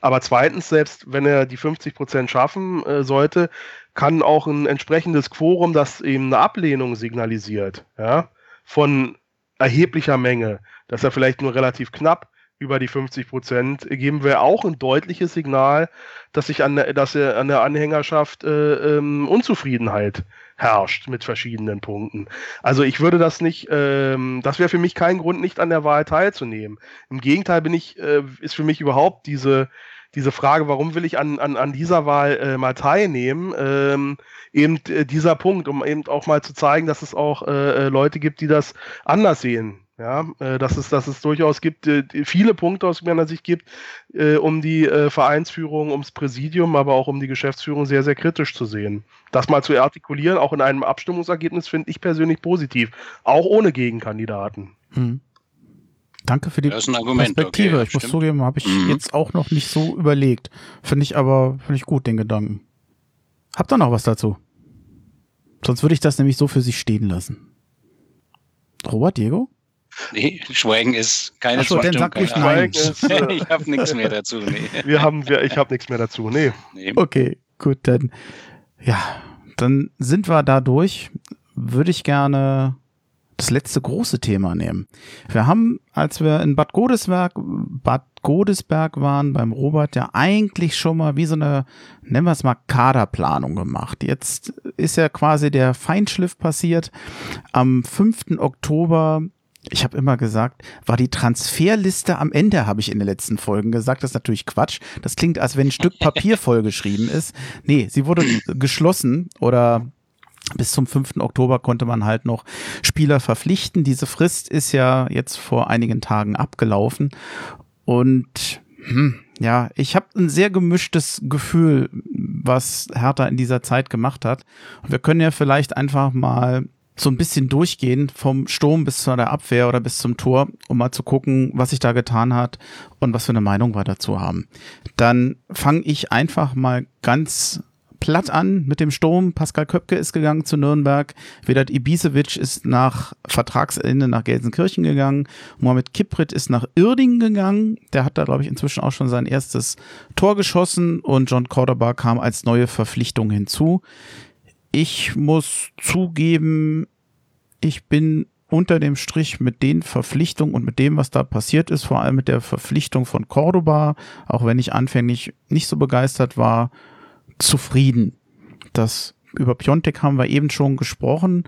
Aber zweitens, selbst wenn er die 50 Prozent schaffen äh, sollte, kann auch ein entsprechendes Quorum, das eben eine Ablehnung signalisiert, ja, von erheblicher Menge, dass er vielleicht nur relativ knapp über die 50 Prozent, geben wir auch ein deutliches Signal, dass sich an der, dass an der Anhängerschaft äh, ähm, Unzufriedenheit herrscht mit verschiedenen Punkten. Also ich würde das nicht, ähm, das wäre für mich kein Grund, nicht an der Wahl teilzunehmen. Im Gegenteil bin ich, äh, ist für mich überhaupt diese diese Frage, warum will ich an, an, an dieser Wahl äh, mal teilnehmen, ähm, eben äh, dieser Punkt, um eben auch mal zu zeigen, dass es auch äh, äh Leute gibt, die das anders sehen. Ja, äh, dass es, dass es durchaus gibt, äh, viele Punkte aus meiner Sicht gibt, äh, um die Vereinsführung, ums Präsidium, aber auch um die Geschäftsführung sehr, sehr kritisch zu sehen. Das mal zu artikulieren, auch in einem Abstimmungsergebnis, finde ich persönlich positiv, auch ohne Gegenkandidaten. Hm. Danke für die Perspektive. Okay, ich muss zugeben, habe ich mhm. jetzt auch noch nicht so überlegt. Finde ich aber, finde ich gut, den Gedanken. Habt ihr noch was dazu? Sonst würde ich das nämlich so für sich stehen lassen. Robert, Diego? Nee, Schweigen ist keine Achso, dann sag ich nein. Ist, äh, ich habe nichts mehr dazu. Nee. Wir haben, wir, ich habe nichts mehr dazu. Nee. nee. Okay, gut, dann ja, dann sind wir da durch. Würde ich gerne das letzte große Thema nehmen. Wir haben, als wir in Bad Godesberg, Bad Godesberg waren, beim Robert, ja eigentlich schon mal wie so eine, nennen wir es mal, Kaderplanung gemacht. Jetzt ist ja quasi der Feinschliff passiert. Am 5. Oktober ich habe immer gesagt, war die Transferliste am Ende, habe ich in den letzten Folgen gesagt. Das ist natürlich Quatsch. Das klingt, als wenn ein Stück Papier vollgeschrieben ist. Nee, sie wurde geschlossen oder bis zum 5. Oktober konnte man halt noch Spieler verpflichten. Diese Frist ist ja jetzt vor einigen Tagen abgelaufen. Und hm, ja, ich habe ein sehr gemischtes Gefühl, was Hertha in dieser Zeit gemacht hat. Und wir können ja vielleicht einfach mal so ein bisschen durchgehen vom Sturm bis zu der Abwehr oder bis zum Tor, um mal zu gucken, was sich da getan hat und was für eine Meinung wir dazu haben. Dann fange ich einfach mal ganz platt an mit dem Sturm. Pascal Köpke ist gegangen zu Nürnberg. Vedat Ibisevic ist nach Vertragsende nach Gelsenkirchen gegangen. Mohamed Kiprit ist nach Irding gegangen. Der hat da, glaube ich, inzwischen auch schon sein erstes Tor geschossen und John Cordoba kam als neue Verpflichtung hinzu. Ich muss zugeben, ich bin unter dem Strich mit den Verpflichtungen und mit dem, was da passiert ist, vor allem mit der Verpflichtung von Cordoba, auch wenn ich anfänglich nicht so begeistert war, zufrieden. Das über Piontek haben wir eben schon gesprochen.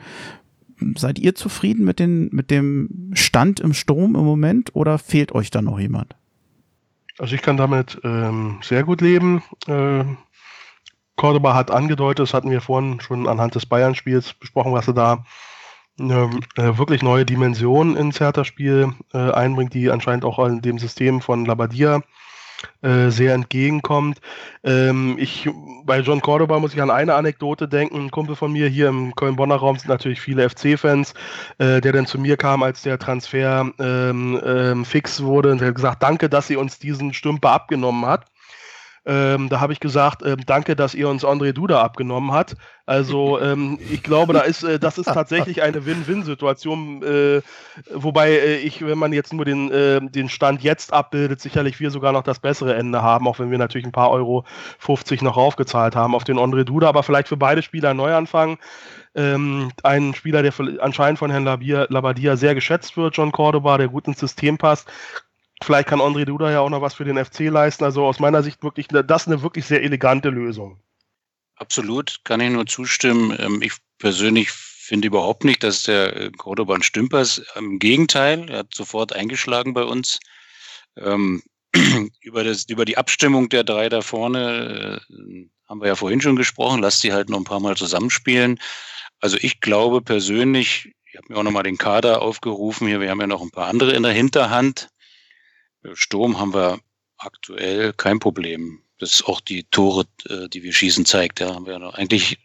Seid ihr zufrieden mit, den, mit dem Stand im Sturm im Moment oder fehlt euch da noch jemand? Also ich kann damit ähm, sehr gut leben. Äh, Cordoba hat angedeutet, das hatten wir vorhin schon anhand des Bayern-Spiels besprochen, was er da eine äh, wirklich neue Dimension ins Hertha-Spiel äh, einbringt, die anscheinend auch in dem System von Labadia äh, sehr entgegenkommt. Ähm, ich, bei John Cordoba muss ich an eine Anekdote denken. Ein Kumpel von mir hier im Köln-Bonner Raum sind natürlich viele FC-Fans, äh, der dann zu mir kam, als der Transfer ähm, ähm, fix wurde und hat gesagt, danke, dass sie uns diesen Stümper abgenommen hat. Ähm, da habe ich gesagt, ähm, danke, dass ihr uns André Duda abgenommen habt. Also ähm, ich glaube, da ist, äh, das ist tatsächlich eine Win-Win-Situation, äh, wobei äh, ich, wenn man jetzt nur den, äh, den Stand jetzt abbildet, sicherlich wir sogar noch das bessere Ende haben, auch wenn wir natürlich ein paar Euro 50 noch raufgezahlt haben auf den André Duda, aber vielleicht für beide Spieler ein Neuanfang. Ähm, ein Spieler, der anscheinend von Herrn Labadia sehr geschätzt wird, John Cordoba, der gut ins System passt, Vielleicht kann André Duda ja auch noch was für den FC leisten. Also aus meiner Sicht wirklich, das eine wirklich sehr elegante Lösung. Absolut, kann ich nur zustimmen. Ähm, ich persönlich finde überhaupt nicht, dass der äh, Cordoba ein Stümper ist. Im Gegenteil, er hat sofort eingeschlagen bei uns. Ähm, über, das, über die Abstimmung der drei da vorne äh, haben wir ja vorhin schon gesprochen. Lass die halt noch ein paar Mal zusammenspielen. Also ich glaube persönlich, ich habe mir auch nochmal den Kader aufgerufen hier, wir haben ja noch ein paar andere in der Hinterhand. Sturm haben wir aktuell kein Problem. Das ist auch die Tore, äh, die wir schießen, zeigt. Ja, haben wir ja eigentlich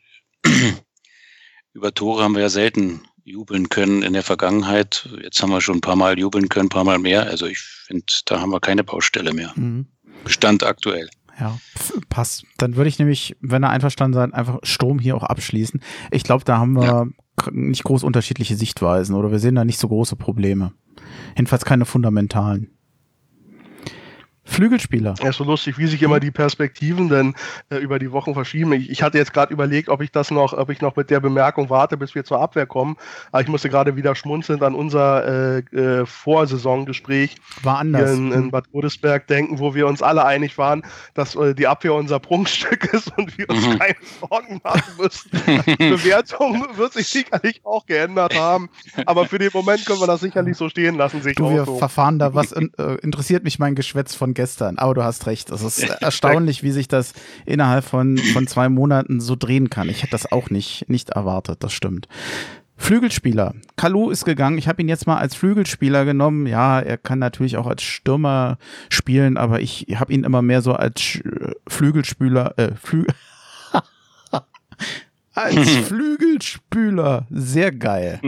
über Tore haben wir ja selten jubeln können in der Vergangenheit. Jetzt haben wir schon ein paar Mal jubeln können, ein paar Mal mehr. Also ich finde, da haben wir keine Baustelle mehr. Mhm. Bestand aktuell. Ja, passt. Dann würde ich nämlich, wenn er einverstanden seid, einfach Sturm hier auch abschließen. Ich glaube, da haben wir ja. nicht groß unterschiedliche Sichtweisen oder wir sehen da nicht so große Probleme. Jedenfalls keine fundamentalen. Flügelspieler. Ja, ist so lustig, wie sich immer die Perspektiven denn äh, über die Wochen verschieben. Ich, ich hatte jetzt gerade überlegt, ob ich das noch, ob ich noch mit der Bemerkung warte, bis wir zur Abwehr kommen. Aber ich musste gerade wieder schmunzelnd an unser äh, äh, Vorsaisongespräch War anders. in, in, Bad Godesberg denken, wo wir uns alle einig waren, dass äh, die Abwehr unser Prunkstück ist und wir uns mhm. keine Sorgen machen müssen. Die Bewertung wird sich sicherlich auch geändert haben. Aber für den Moment können wir das sicherlich so stehen lassen. Sich du, wir so. verfahren da was. In, äh, interessiert mich mein Geschwätz von gestern. Aber du hast recht. Es ist erstaunlich, wie sich das innerhalb von, von zwei Monaten so drehen kann. Ich hätte das auch nicht, nicht erwartet. Das stimmt. Flügelspieler. Kalu ist gegangen. Ich habe ihn jetzt mal als Flügelspieler genommen. Ja, er kann natürlich auch als Stürmer spielen, aber ich habe ihn immer mehr so als Flügelspieler, äh, Flü als Flügelspüler. Sehr geil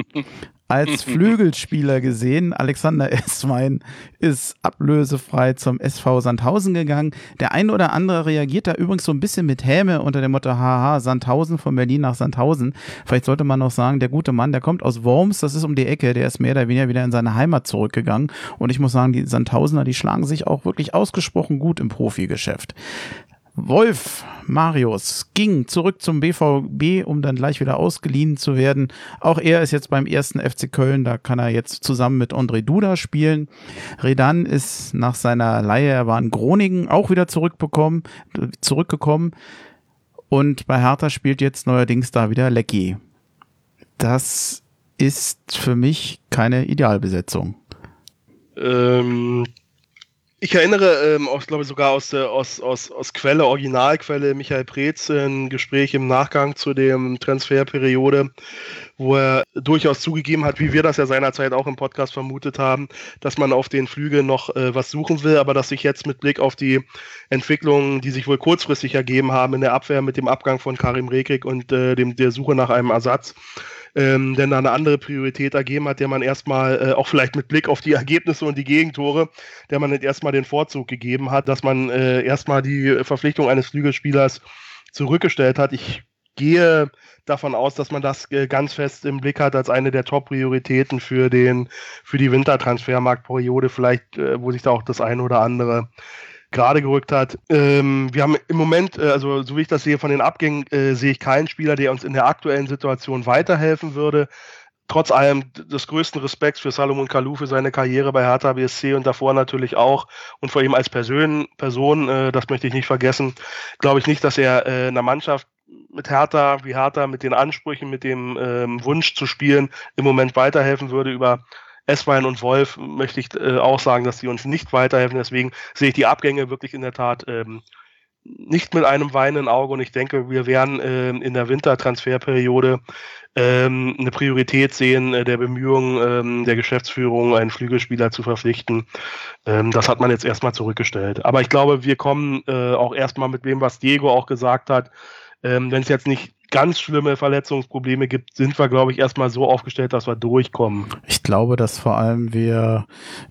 als Flügelspieler gesehen. Alexander Esswein ist ablösefrei zum SV Sandhausen gegangen. Der eine oder andere reagiert da übrigens so ein bisschen mit Häme unter dem Motto, haha, Sandhausen von Berlin nach Sandhausen. Vielleicht sollte man noch sagen, der gute Mann, der kommt aus Worms, das ist um die Ecke, der ist mehr oder weniger wieder in seine Heimat zurückgegangen. Und ich muss sagen, die Sandhausener, die schlagen sich auch wirklich ausgesprochen gut im Profigeschäft. Wolf Marius ging zurück zum BVB, um dann gleich wieder ausgeliehen zu werden. Auch er ist jetzt beim ersten FC Köln, da kann er jetzt zusammen mit André Duda spielen. Redan ist nach seiner Leihe, er war in Groningen, auch wieder zurückbekommen, zurückgekommen. Und bei Hertha spielt jetzt neuerdings da wieder Lecky. Das ist für mich keine Idealbesetzung. Ähm, ich erinnere, ähm, aus, glaube ich, sogar aus, der, aus, aus, aus Quelle, Originalquelle Michael Preetz, ein Gespräch im Nachgang zu dem Transferperiode, wo er durchaus zugegeben hat, wie wir das ja seinerzeit auch im Podcast vermutet haben, dass man auf den Flügeln noch äh, was suchen will, aber dass sich jetzt mit Blick auf die Entwicklungen, die sich wohl kurzfristig ergeben haben in der Abwehr mit dem Abgang von Karim Rekik und äh, dem, der Suche nach einem Ersatz, ähm, denn da eine andere Priorität ergeben hat, der man erstmal, äh, auch vielleicht mit Blick auf die Ergebnisse und die Gegentore, der man erstmal den Vorzug gegeben hat, dass man äh, erstmal die Verpflichtung eines Flügelspielers zurückgestellt hat. Ich gehe davon aus, dass man das äh, ganz fest im Blick hat als eine der Top-Prioritäten für den für die Wintertransfermarktperiode, vielleicht, äh, wo sich da auch das eine oder andere gerade gerückt hat. Ähm, wir haben im Moment, äh, also so wie ich das sehe von den Abgängen, äh, sehe ich keinen Spieler, der uns in der aktuellen Situation weiterhelfen würde. Trotz allem des größten Respekts für Salomon Kalou für seine Karriere bei Hertha BSC und davor natürlich auch und vor ihm als Person, Person äh, das möchte ich nicht vergessen, glaube ich nicht, dass er äh, einer Mannschaft mit Hertha, wie Hertha mit den Ansprüchen, mit dem ähm, Wunsch zu spielen, im Moment weiterhelfen würde. Über Esswein und Wolf möchte ich äh, auch sagen, dass sie uns nicht weiterhelfen. Deswegen sehe ich die Abgänge wirklich in der Tat ähm, nicht mit einem weinenden Auge und ich denke, wir werden äh, in der Wintertransferperiode ähm, eine Priorität sehen äh, der Bemühungen ähm, der Geschäftsführung, einen Flügelspieler zu verpflichten. Ähm, das hat man jetzt erstmal zurückgestellt. Aber ich glaube, wir kommen äh, auch erstmal mit dem, was Diego auch gesagt hat. Ähm, Wenn es jetzt nicht ganz schlimme Verletzungsprobleme gibt, sind wir, glaube ich, erstmal so aufgestellt, dass wir durchkommen. Ich glaube, dass vor allem wir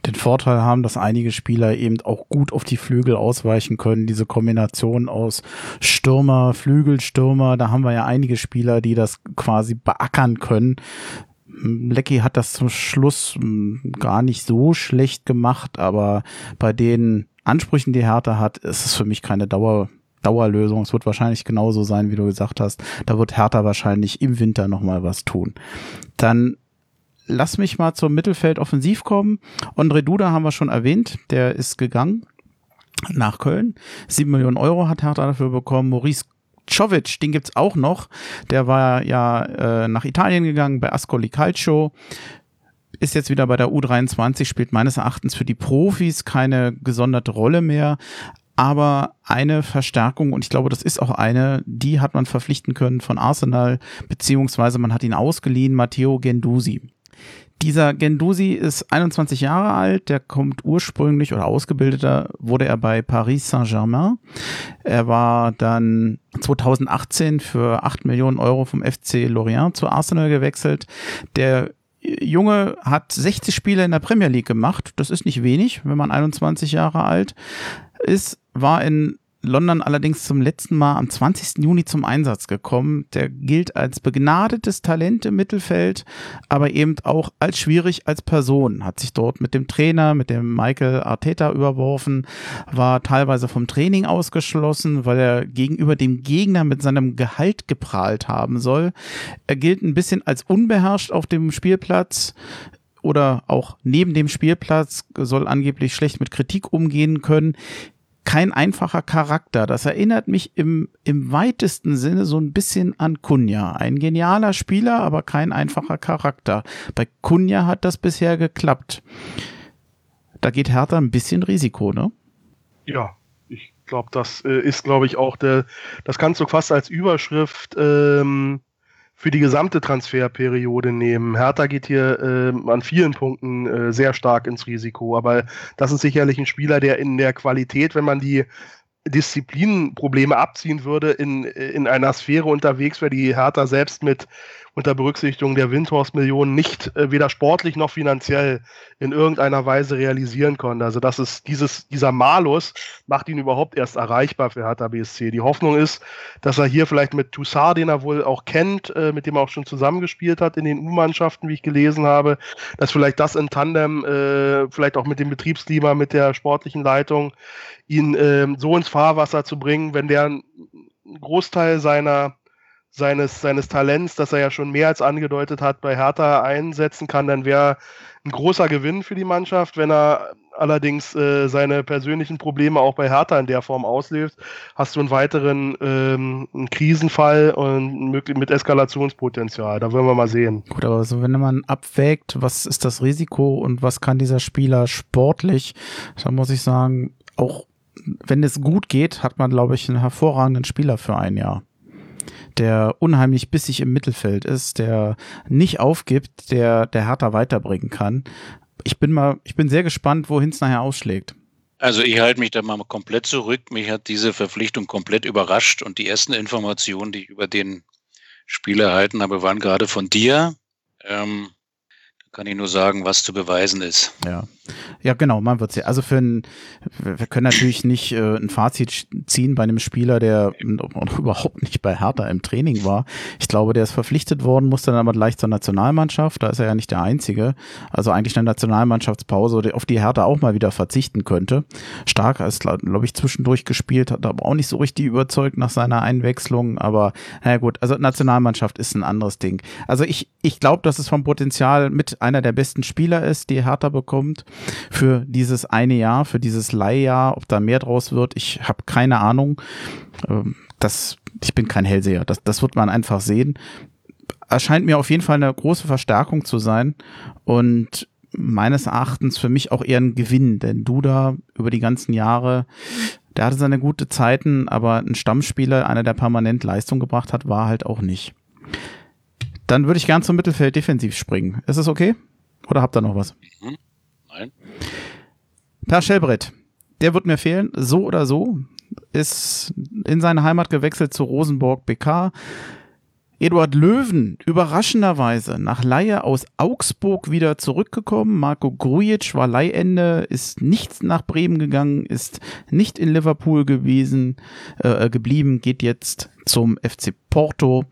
den Vorteil haben, dass einige Spieler eben auch gut auf die Flügel ausweichen können. Diese Kombination aus Stürmer, Flügelstürmer, da haben wir ja einige Spieler, die das quasi beackern können. Lecky hat das zum Schluss hm, gar nicht so schlecht gemacht, aber bei den Ansprüchen, die Hertha hat, ist es für mich keine Dauer, Dauerlösung. Es wird wahrscheinlich genauso sein, wie du gesagt hast. Da wird Hertha wahrscheinlich im Winter nochmal was tun. Dann lass mich mal zum Mittelfeld offensiv kommen. Andre Duda haben wir schon erwähnt. Der ist gegangen nach Köln. Sieben Millionen Euro hat Hertha dafür bekommen. Maurice Czovic, den gibt's auch noch. Der war ja äh, nach Italien gegangen bei Ascoli Calcio ist jetzt wieder bei der U23, spielt meines Erachtens für die Profis keine gesonderte Rolle mehr, aber eine Verstärkung, und ich glaube, das ist auch eine, die hat man verpflichten können von Arsenal, beziehungsweise man hat ihn ausgeliehen, Matteo Gendusi. Dieser Gendusi ist 21 Jahre alt, der kommt ursprünglich oder ausgebildeter wurde er bei Paris Saint-Germain. Er war dann 2018 für 8 Millionen Euro vom FC Lorient zu Arsenal gewechselt. Der Junge hat 60 Spiele in der Premier League gemacht. Das ist nicht wenig, wenn man 21 Jahre alt ist, war in London allerdings zum letzten Mal am 20. Juni zum Einsatz gekommen. Der gilt als begnadetes Talent im Mittelfeld, aber eben auch als schwierig als Person. Hat sich dort mit dem Trainer, mit dem Michael Arteta überworfen, war teilweise vom Training ausgeschlossen, weil er gegenüber dem Gegner mit seinem Gehalt geprahlt haben soll. Er gilt ein bisschen als unbeherrscht auf dem Spielplatz, oder auch neben dem Spielplatz soll angeblich schlecht mit Kritik umgehen können. Kein einfacher Charakter. Das erinnert mich im, im weitesten Sinne so ein bisschen an Kunja. Ein genialer Spieler, aber kein einfacher Charakter. Bei Kunja hat das bisher geklappt. Da geht Hertha ein bisschen Risiko, ne? Ja, ich glaube, das äh, ist, glaube ich, auch der, das kannst du fast als Überschrift ähm, für die gesamte Transferperiode nehmen. Hertha geht hier äh, an vielen Punkten äh, sehr stark ins Risiko, aber das ist sicherlich ein Spieler, der in der Qualität, wenn man die Disziplinenprobleme abziehen würde, in, in einer Sphäre unterwegs wäre, die Hertha selbst mit unter Berücksichtigung der Windhorst-Millionen nicht äh, weder sportlich noch finanziell in irgendeiner Weise realisieren konnte. Also das ist dieses, dieser Malus macht ihn überhaupt erst erreichbar für Hertha BSC. Die Hoffnung ist, dass er hier vielleicht mit Toussaint, den er wohl auch kennt, äh, mit dem er auch schon zusammengespielt hat in den U-Mannschaften, wie ich gelesen habe, dass vielleicht das in Tandem, äh, vielleicht auch mit dem Betriebsklima, mit der sportlichen Leitung, ihn äh, so ins Fahrwasser zu bringen, wenn der einen Großteil seiner seines, seines Talents, das er ja schon mehr als angedeutet hat, bei Hertha einsetzen kann, dann wäre ein großer Gewinn für die Mannschaft. Wenn er allerdings äh, seine persönlichen Probleme auch bei Hertha in der Form auslöst, hast du einen weiteren ähm, einen Krisenfall und möglich mit Eskalationspotenzial. Da wollen wir mal sehen. Gut, aber so wenn man abwägt, was ist das Risiko und was kann dieser Spieler sportlich, dann muss ich sagen, auch wenn es gut geht, hat man, glaube ich, einen hervorragenden Spieler für ein Jahr der unheimlich bissig im Mittelfeld ist, der nicht aufgibt, der der Hertha weiterbringen kann. Ich bin mal, ich bin sehr gespannt, wohin es nachher ausschlägt. Also ich halte mich da mal komplett zurück. Mich hat diese Verpflichtung komplett überrascht und die ersten Informationen, die ich über den Spieler erhalten habe, waren gerade von dir. Ähm, kann ich nur sagen, was zu beweisen ist. Ja, ja genau, man wird sehen. Also für ein, wir können natürlich nicht äh, ein Fazit ziehen bei einem Spieler, der überhaupt nicht bei Hertha im Training war. Ich glaube, der ist verpflichtet worden, musste dann aber gleich zur Nationalmannschaft. Da ist er ja nicht der Einzige. Also eigentlich eine Nationalmannschaftspause, auf die Hertha auch mal wieder verzichten könnte. Stark ist, glaube ich, zwischendurch gespielt, hat aber auch nicht so richtig überzeugt nach seiner Einwechslung. Aber naja gut, also Nationalmannschaft ist ein anderes Ding. Also ich, ich glaube, dass es vom Potenzial mit einer der besten Spieler ist, die Hertha bekommt für dieses eine Jahr, für dieses Leihjahr. Ob da mehr draus wird, ich habe keine Ahnung. Ähm, das ich bin kein Hellseher. Das, das wird man einfach sehen. Erscheint mir auf jeden Fall eine große Verstärkung zu sein und meines Erachtens für mich auch eher ein Gewinn, denn Duda über die ganzen Jahre, der hatte seine gute Zeiten, aber ein Stammspieler, einer, der permanent Leistung gebracht hat, war halt auch nicht. Dann würde ich gern zum Mittelfeld defensiv springen. Ist es okay? Oder habt ihr noch was? Mhm. Per Schellbrett. Der wird mir fehlen, so oder so. Ist in seine Heimat gewechselt zu Rosenborg BK. Eduard Löwen, überraschenderweise nach Laie aus Augsburg wieder zurückgekommen. Marco Grujic war Leihende, ist nicht nach Bremen gegangen, ist nicht in Liverpool gewesen, äh, geblieben, geht jetzt zum FC Porto.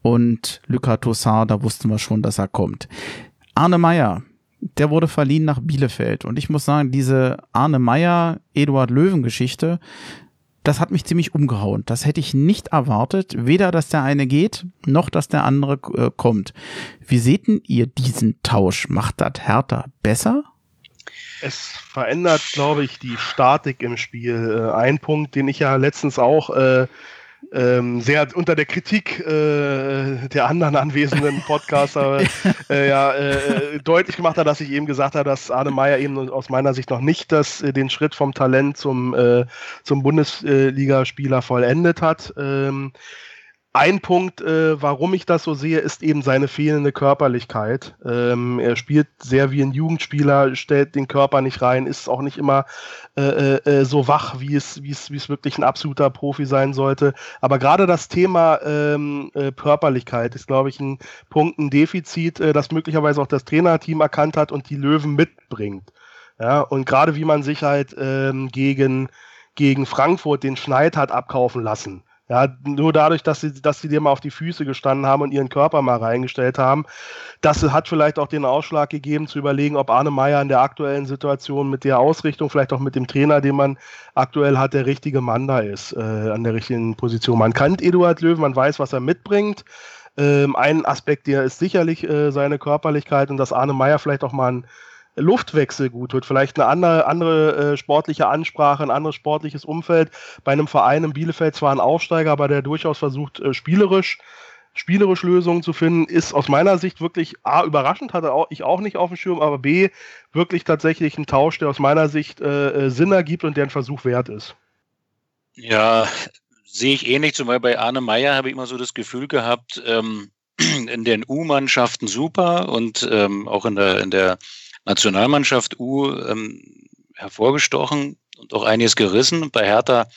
Und Luca Tossard, da wussten wir schon, dass er kommt. Arne Meyer, der wurde verliehen nach Bielefeld. Und ich muss sagen, diese Arne Meyer, Eduard Löwen Geschichte, das hat mich ziemlich umgehauen. Das hätte ich nicht erwartet. Weder, dass der eine geht, noch, dass der andere äh, kommt. Wie seht ihr diesen Tausch? Macht das Hertha besser? Es verändert, glaube ich, die Statik im Spiel. Äh, ein Punkt, den ich ja letztens auch äh, ähm, sehr unter der Kritik äh, der anderen anwesenden Podcaster äh, ja, äh, deutlich gemacht hat, dass ich eben gesagt habe, dass Arne Meyer eben aus meiner Sicht noch nicht das, äh, den Schritt vom Talent zum, äh, zum Bundesligaspieler vollendet hat. Ähm, ein Punkt, äh, warum ich das so sehe, ist eben seine fehlende Körperlichkeit. Ähm, er spielt sehr wie ein Jugendspieler, stellt den Körper nicht rein, ist auch nicht immer äh, äh, äh so wach, wie es, wie, es, wie es wirklich ein absoluter Profi sein sollte. Aber gerade das Thema ähm, äh, Körperlichkeit ist, glaube ich, ein Punkt, ein Defizit, äh, das möglicherweise auch das Trainerteam erkannt hat und die Löwen mitbringt. Ja, und gerade wie man sich halt ähm, gegen, gegen Frankfurt den Schneid hat abkaufen lassen ja, nur dadurch, dass sie, dass sie dir mal auf die Füße gestanden haben und ihren Körper mal reingestellt haben. Das hat vielleicht auch den Ausschlag gegeben, zu überlegen, ob Arne Meyer in der aktuellen Situation mit der Ausrichtung, vielleicht auch mit dem Trainer, den man aktuell hat, der richtige Mann da ist, äh, an der richtigen Position. Man kennt Eduard Löwen, man weiß, was er mitbringt. Ähm, ein Aspekt, der ist sicherlich äh, seine Körperlichkeit und dass Arne Meyer vielleicht auch mal ein Luftwechsel gut tut, vielleicht eine andere, andere äh, sportliche Ansprache, ein anderes sportliches Umfeld. Bei einem Verein in Bielefeld zwar ein Aufsteiger, aber der durchaus versucht, äh, spielerisch spielerisch Lösungen zu finden, ist aus meiner Sicht wirklich A, überraschend, hatte auch, ich auch nicht auf dem Schirm, aber B, wirklich tatsächlich ein Tausch, der aus meiner Sicht äh, äh Sinn ergibt und der ein Versuch wert ist. Ja, sehe ich ähnlich, zumal bei Arne Meyer habe ich immer so das Gefühl gehabt, ähm, in den U-Mannschaften super und ähm, auch in der, in der Nationalmannschaft U ähm, hervorgestochen und auch einiges gerissen. Bei Hertha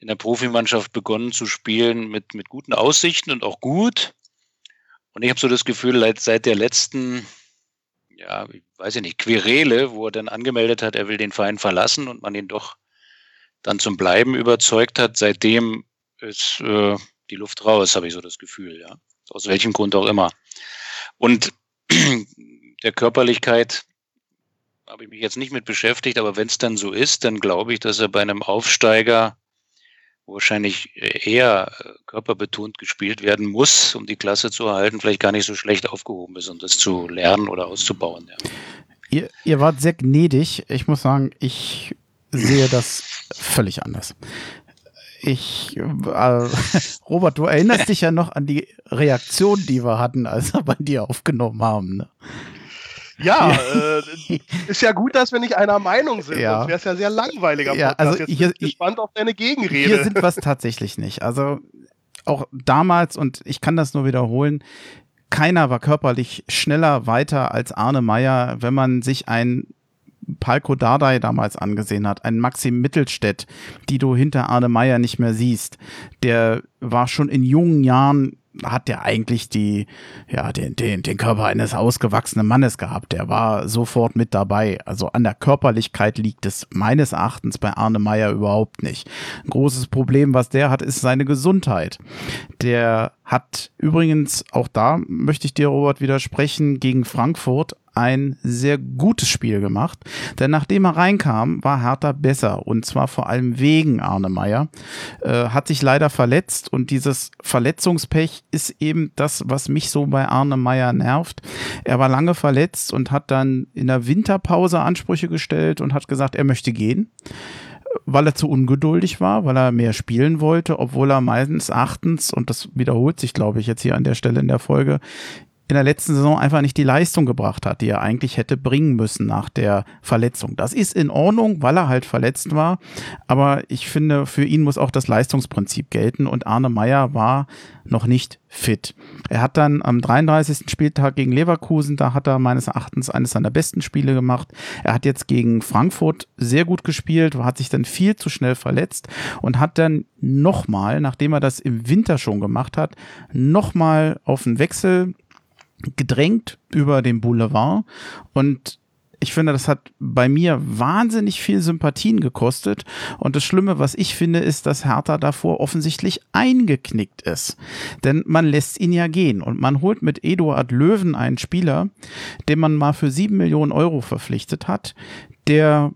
in der Profimannschaft begonnen zu spielen mit, mit guten Aussichten und auch gut. Und ich habe so das Gefühl, seit der letzten, ja, weiß ich nicht, Querele, wo er dann angemeldet hat, er will den Verein verlassen und man ihn doch dann zum Bleiben überzeugt hat, seitdem ist äh, die Luft raus, habe ich so das Gefühl, ja. Aus welchem Grund auch immer. Und der Körperlichkeit habe ich mich jetzt nicht mit beschäftigt, aber wenn es dann so ist, dann glaube ich, dass er bei einem Aufsteiger wahrscheinlich eher äh, körperbetont gespielt werden muss, um die Klasse zu erhalten, vielleicht gar nicht so schlecht aufgehoben ist, um das zu lernen oder auszubauen. Ja. Ihr, ihr wart sehr gnädig. Ich muss sagen, ich sehe das völlig anders. Ich, äh, Robert, du erinnerst dich ja noch an die Reaktion, die wir hatten, als wir bei dir aufgenommen haben. Ne? Ja, äh, ist ja gut, dass wir nicht einer Meinung sind, ja. sonst wäre es ja sehr langweiliger ja, Also Jetzt hier, bin ich gespannt auf deine Gegenrede. Hier sind wir es tatsächlich nicht. Also auch damals, und ich kann das nur wiederholen, keiner war körperlich schneller weiter als Arne Meyer, wenn man sich ein Palko Dardai damals angesehen hat, ein Maxim Mittelstädt, die du hinter Arne Meyer nicht mehr siehst. Der war schon in jungen Jahren hat der eigentlich die, ja, den, den, den Körper eines ausgewachsenen Mannes gehabt. Der war sofort mit dabei. Also an der Körperlichkeit liegt es meines Erachtens bei Arne Meyer überhaupt nicht. Ein großes Problem, was der hat, ist seine Gesundheit. Der hat übrigens, auch da möchte ich dir, Robert, widersprechen, gegen Frankfurt ein sehr gutes Spiel gemacht. Denn nachdem er reinkam, war Hertha besser. Und zwar vor allem wegen Arne Meyer. Äh, hat sich leider verletzt und dieses Verletzungspech ist eben das, was mich so bei Arne Meyer nervt. Er war lange verletzt und hat dann in der Winterpause Ansprüche gestellt und hat gesagt, er möchte gehen weil er zu ungeduldig war, weil er mehr spielen wollte, obwohl er meines Erachtens, und das wiederholt sich, glaube ich, jetzt hier an der Stelle in der Folge, in der letzten Saison einfach nicht die Leistung gebracht hat, die er eigentlich hätte bringen müssen nach der Verletzung. Das ist in Ordnung, weil er halt verletzt war. Aber ich finde, für ihn muss auch das Leistungsprinzip gelten und Arne Meyer war noch nicht fit. Er hat dann am 33. Spieltag gegen Leverkusen, da hat er meines Erachtens eines seiner besten Spiele gemacht. Er hat jetzt gegen Frankfurt sehr gut gespielt, hat sich dann viel zu schnell verletzt und hat dann nochmal, nachdem er das im Winter schon gemacht hat, nochmal auf den Wechsel gedrängt über den Boulevard und ich finde, das hat bei mir wahnsinnig viel Sympathien gekostet. Und das Schlimme, was ich finde, ist, dass Hertha davor offensichtlich eingeknickt ist. Denn man lässt ihn ja gehen. Und man holt mit Eduard Löwen einen Spieler, den man mal für sieben Millionen Euro verpflichtet hat, der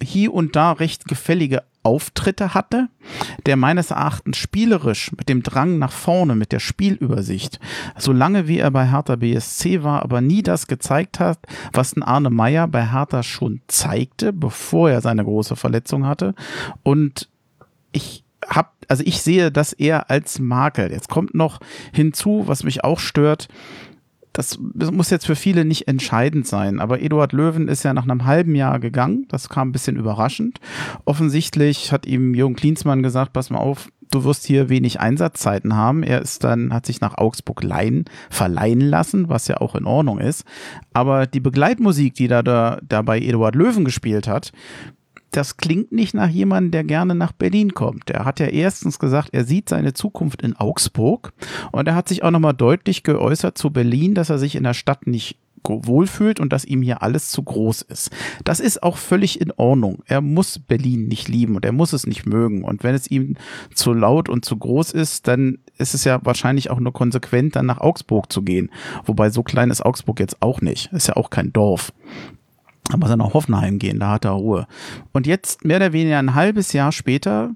hier und da recht gefällige Auftritte hatte, der meines Erachtens spielerisch mit dem Drang nach vorne, mit der Spielübersicht, solange wie er bei Hertha BSC war, aber nie das gezeigt hat, was ein Arne Meyer bei Hertha schon zeigte, bevor er seine große Verletzung hatte. Und ich hab, also ich sehe das eher als Makel. Jetzt kommt noch hinzu, was mich auch stört, das muss jetzt für viele nicht entscheidend sein, aber Eduard Löwen ist ja nach einem halben Jahr gegangen. Das kam ein bisschen überraschend. Offensichtlich hat ihm Jürgen Klinsmann gesagt, pass mal auf, du wirst hier wenig Einsatzzeiten haben. Er ist dann, hat sich nach Augsburg leihen, verleihen lassen, was ja auch in Ordnung ist. Aber die Begleitmusik, die da, da, da bei Eduard Löwen gespielt hat, das klingt nicht nach jemandem, der gerne nach Berlin kommt. Er hat ja erstens gesagt, er sieht seine Zukunft in Augsburg und er hat sich auch nochmal deutlich geäußert zu Berlin, dass er sich in der Stadt nicht wohlfühlt und dass ihm hier alles zu groß ist. Das ist auch völlig in Ordnung. Er muss Berlin nicht lieben und er muss es nicht mögen. Und wenn es ihm zu laut und zu groß ist, dann ist es ja wahrscheinlich auch nur konsequent, dann nach Augsburg zu gehen. Wobei so klein ist Augsburg jetzt auch nicht. Ist ja auch kein Dorf. Da muss er nach Hoffenheim gehen, da hat er Ruhe. Und jetzt, mehr oder weniger ein halbes Jahr später,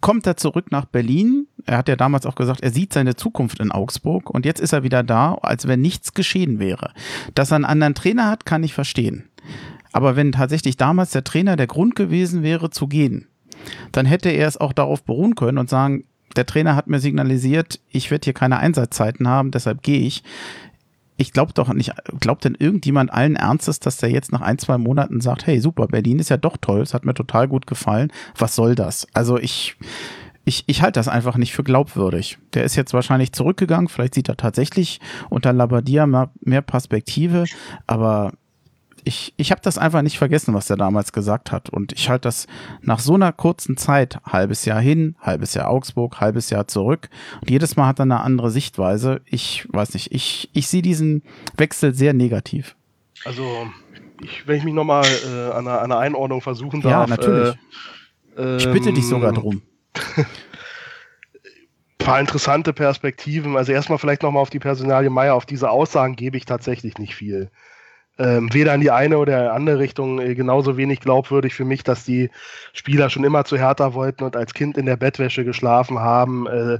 kommt er zurück nach Berlin. Er hat ja damals auch gesagt, er sieht seine Zukunft in Augsburg und jetzt ist er wieder da, als wenn nichts geschehen wäre. Dass er einen anderen Trainer hat, kann ich verstehen. Aber wenn tatsächlich damals der Trainer der Grund gewesen wäre, zu gehen, dann hätte er es auch darauf beruhen können und sagen, der Trainer hat mir signalisiert, ich werde hier keine Einsatzzeiten haben, deshalb gehe ich ich glaube doch nicht, glaubt denn irgendjemand allen Ernstes, dass der jetzt nach ein, zwei Monaten sagt, hey, super, Berlin ist ja doch toll, es hat mir total gut gefallen, was soll das? Also ich, ich, ich halte das einfach nicht für glaubwürdig. Der ist jetzt wahrscheinlich zurückgegangen, vielleicht sieht er tatsächlich unter Labadia mehr, mehr Perspektive, aber ich, ich habe das einfach nicht vergessen, was er damals gesagt hat. Und ich halte das nach so einer kurzen Zeit, halbes Jahr hin, halbes Jahr Augsburg, halbes Jahr zurück. Und jedes Mal hat er eine andere Sichtweise. Ich weiß nicht, ich, ich sehe diesen Wechsel sehr negativ. Also, ich, wenn ich mich nochmal äh, an, einer, an einer Einordnung versuchen darf. Ja, natürlich. Äh, ich bitte ähm, dich sogar drum. paar interessante Perspektiven. Also erstmal vielleicht nochmal auf die Personalie Meier. Auf diese Aussagen gebe ich tatsächlich nicht viel ähm, weder in die eine oder andere Richtung äh, genauso wenig glaubwürdig für mich, dass die Spieler schon immer zu Hertha wollten und als Kind in der Bettwäsche geschlafen haben. Äh,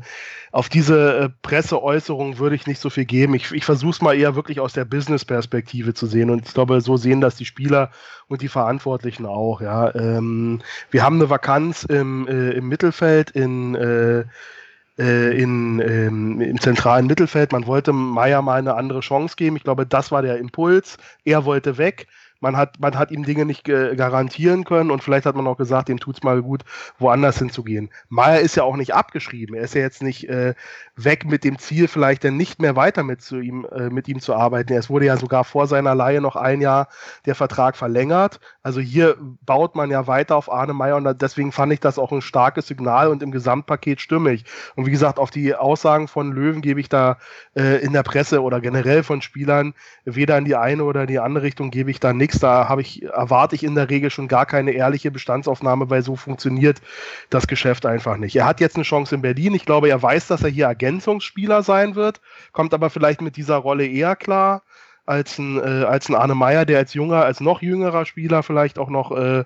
auf diese äh, Presseäußerung würde ich nicht so viel geben. Ich, ich versuche es mal eher wirklich aus der Business-Perspektive zu sehen und ich glaube, so sehen das die Spieler und die Verantwortlichen auch. Ja, ähm, wir haben eine Vakanz im, äh, im Mittelfeld in äh, in, ähm, im zentralen Mittelfeld. Man wollte Meier mal eine andere Chance geben. Ich glaube, das war der Impuls. Er wollte weg man hat, man hat ihm Dinge nicht garantieren können und vielleicht hat man auch gesagt, dem tut es mal gut, woanders hinzugehen. Meier ist ja auch nicht abgeschrieben. Er ist ja jetzt nicht äh, weg mit dem Ziel, vielleicht dann nicht mehr weiter mit, zu ihm, äh, mit ihm zu arbeiten. Es wurde ja sogar vor seiner Leihe noch ein Jahr der Vertrag verlängert. Also hier baut man ja weiter auf Arne Meier und deswegen fand ich das auch ein starkes Signal und im Gesamtpaket stimmig. Und wie gesagt, auf die Aussagen von Löwen gebe ich da äh, in der Presse oder generell von Spielern weder in die eine oder in die andere Richtung gebe ich da nichts nichts. Da habe ich, erwarte ich in der Regel schon gar keine ehrliche Bestandsaufnahme, weil so funktioniert das Geschäft einfach nicht. Er hat jetzt eine Chance in Berlin. Ich glaube, er weiß, dass er hier Ergänzungsspieler sein wird, kommt aber vielleicht mit dieser Rolle eher klar als ein, äh, als ein Arne Meyer, der als junger, als noch jüngerer Spieler vielleicht auch noch äh,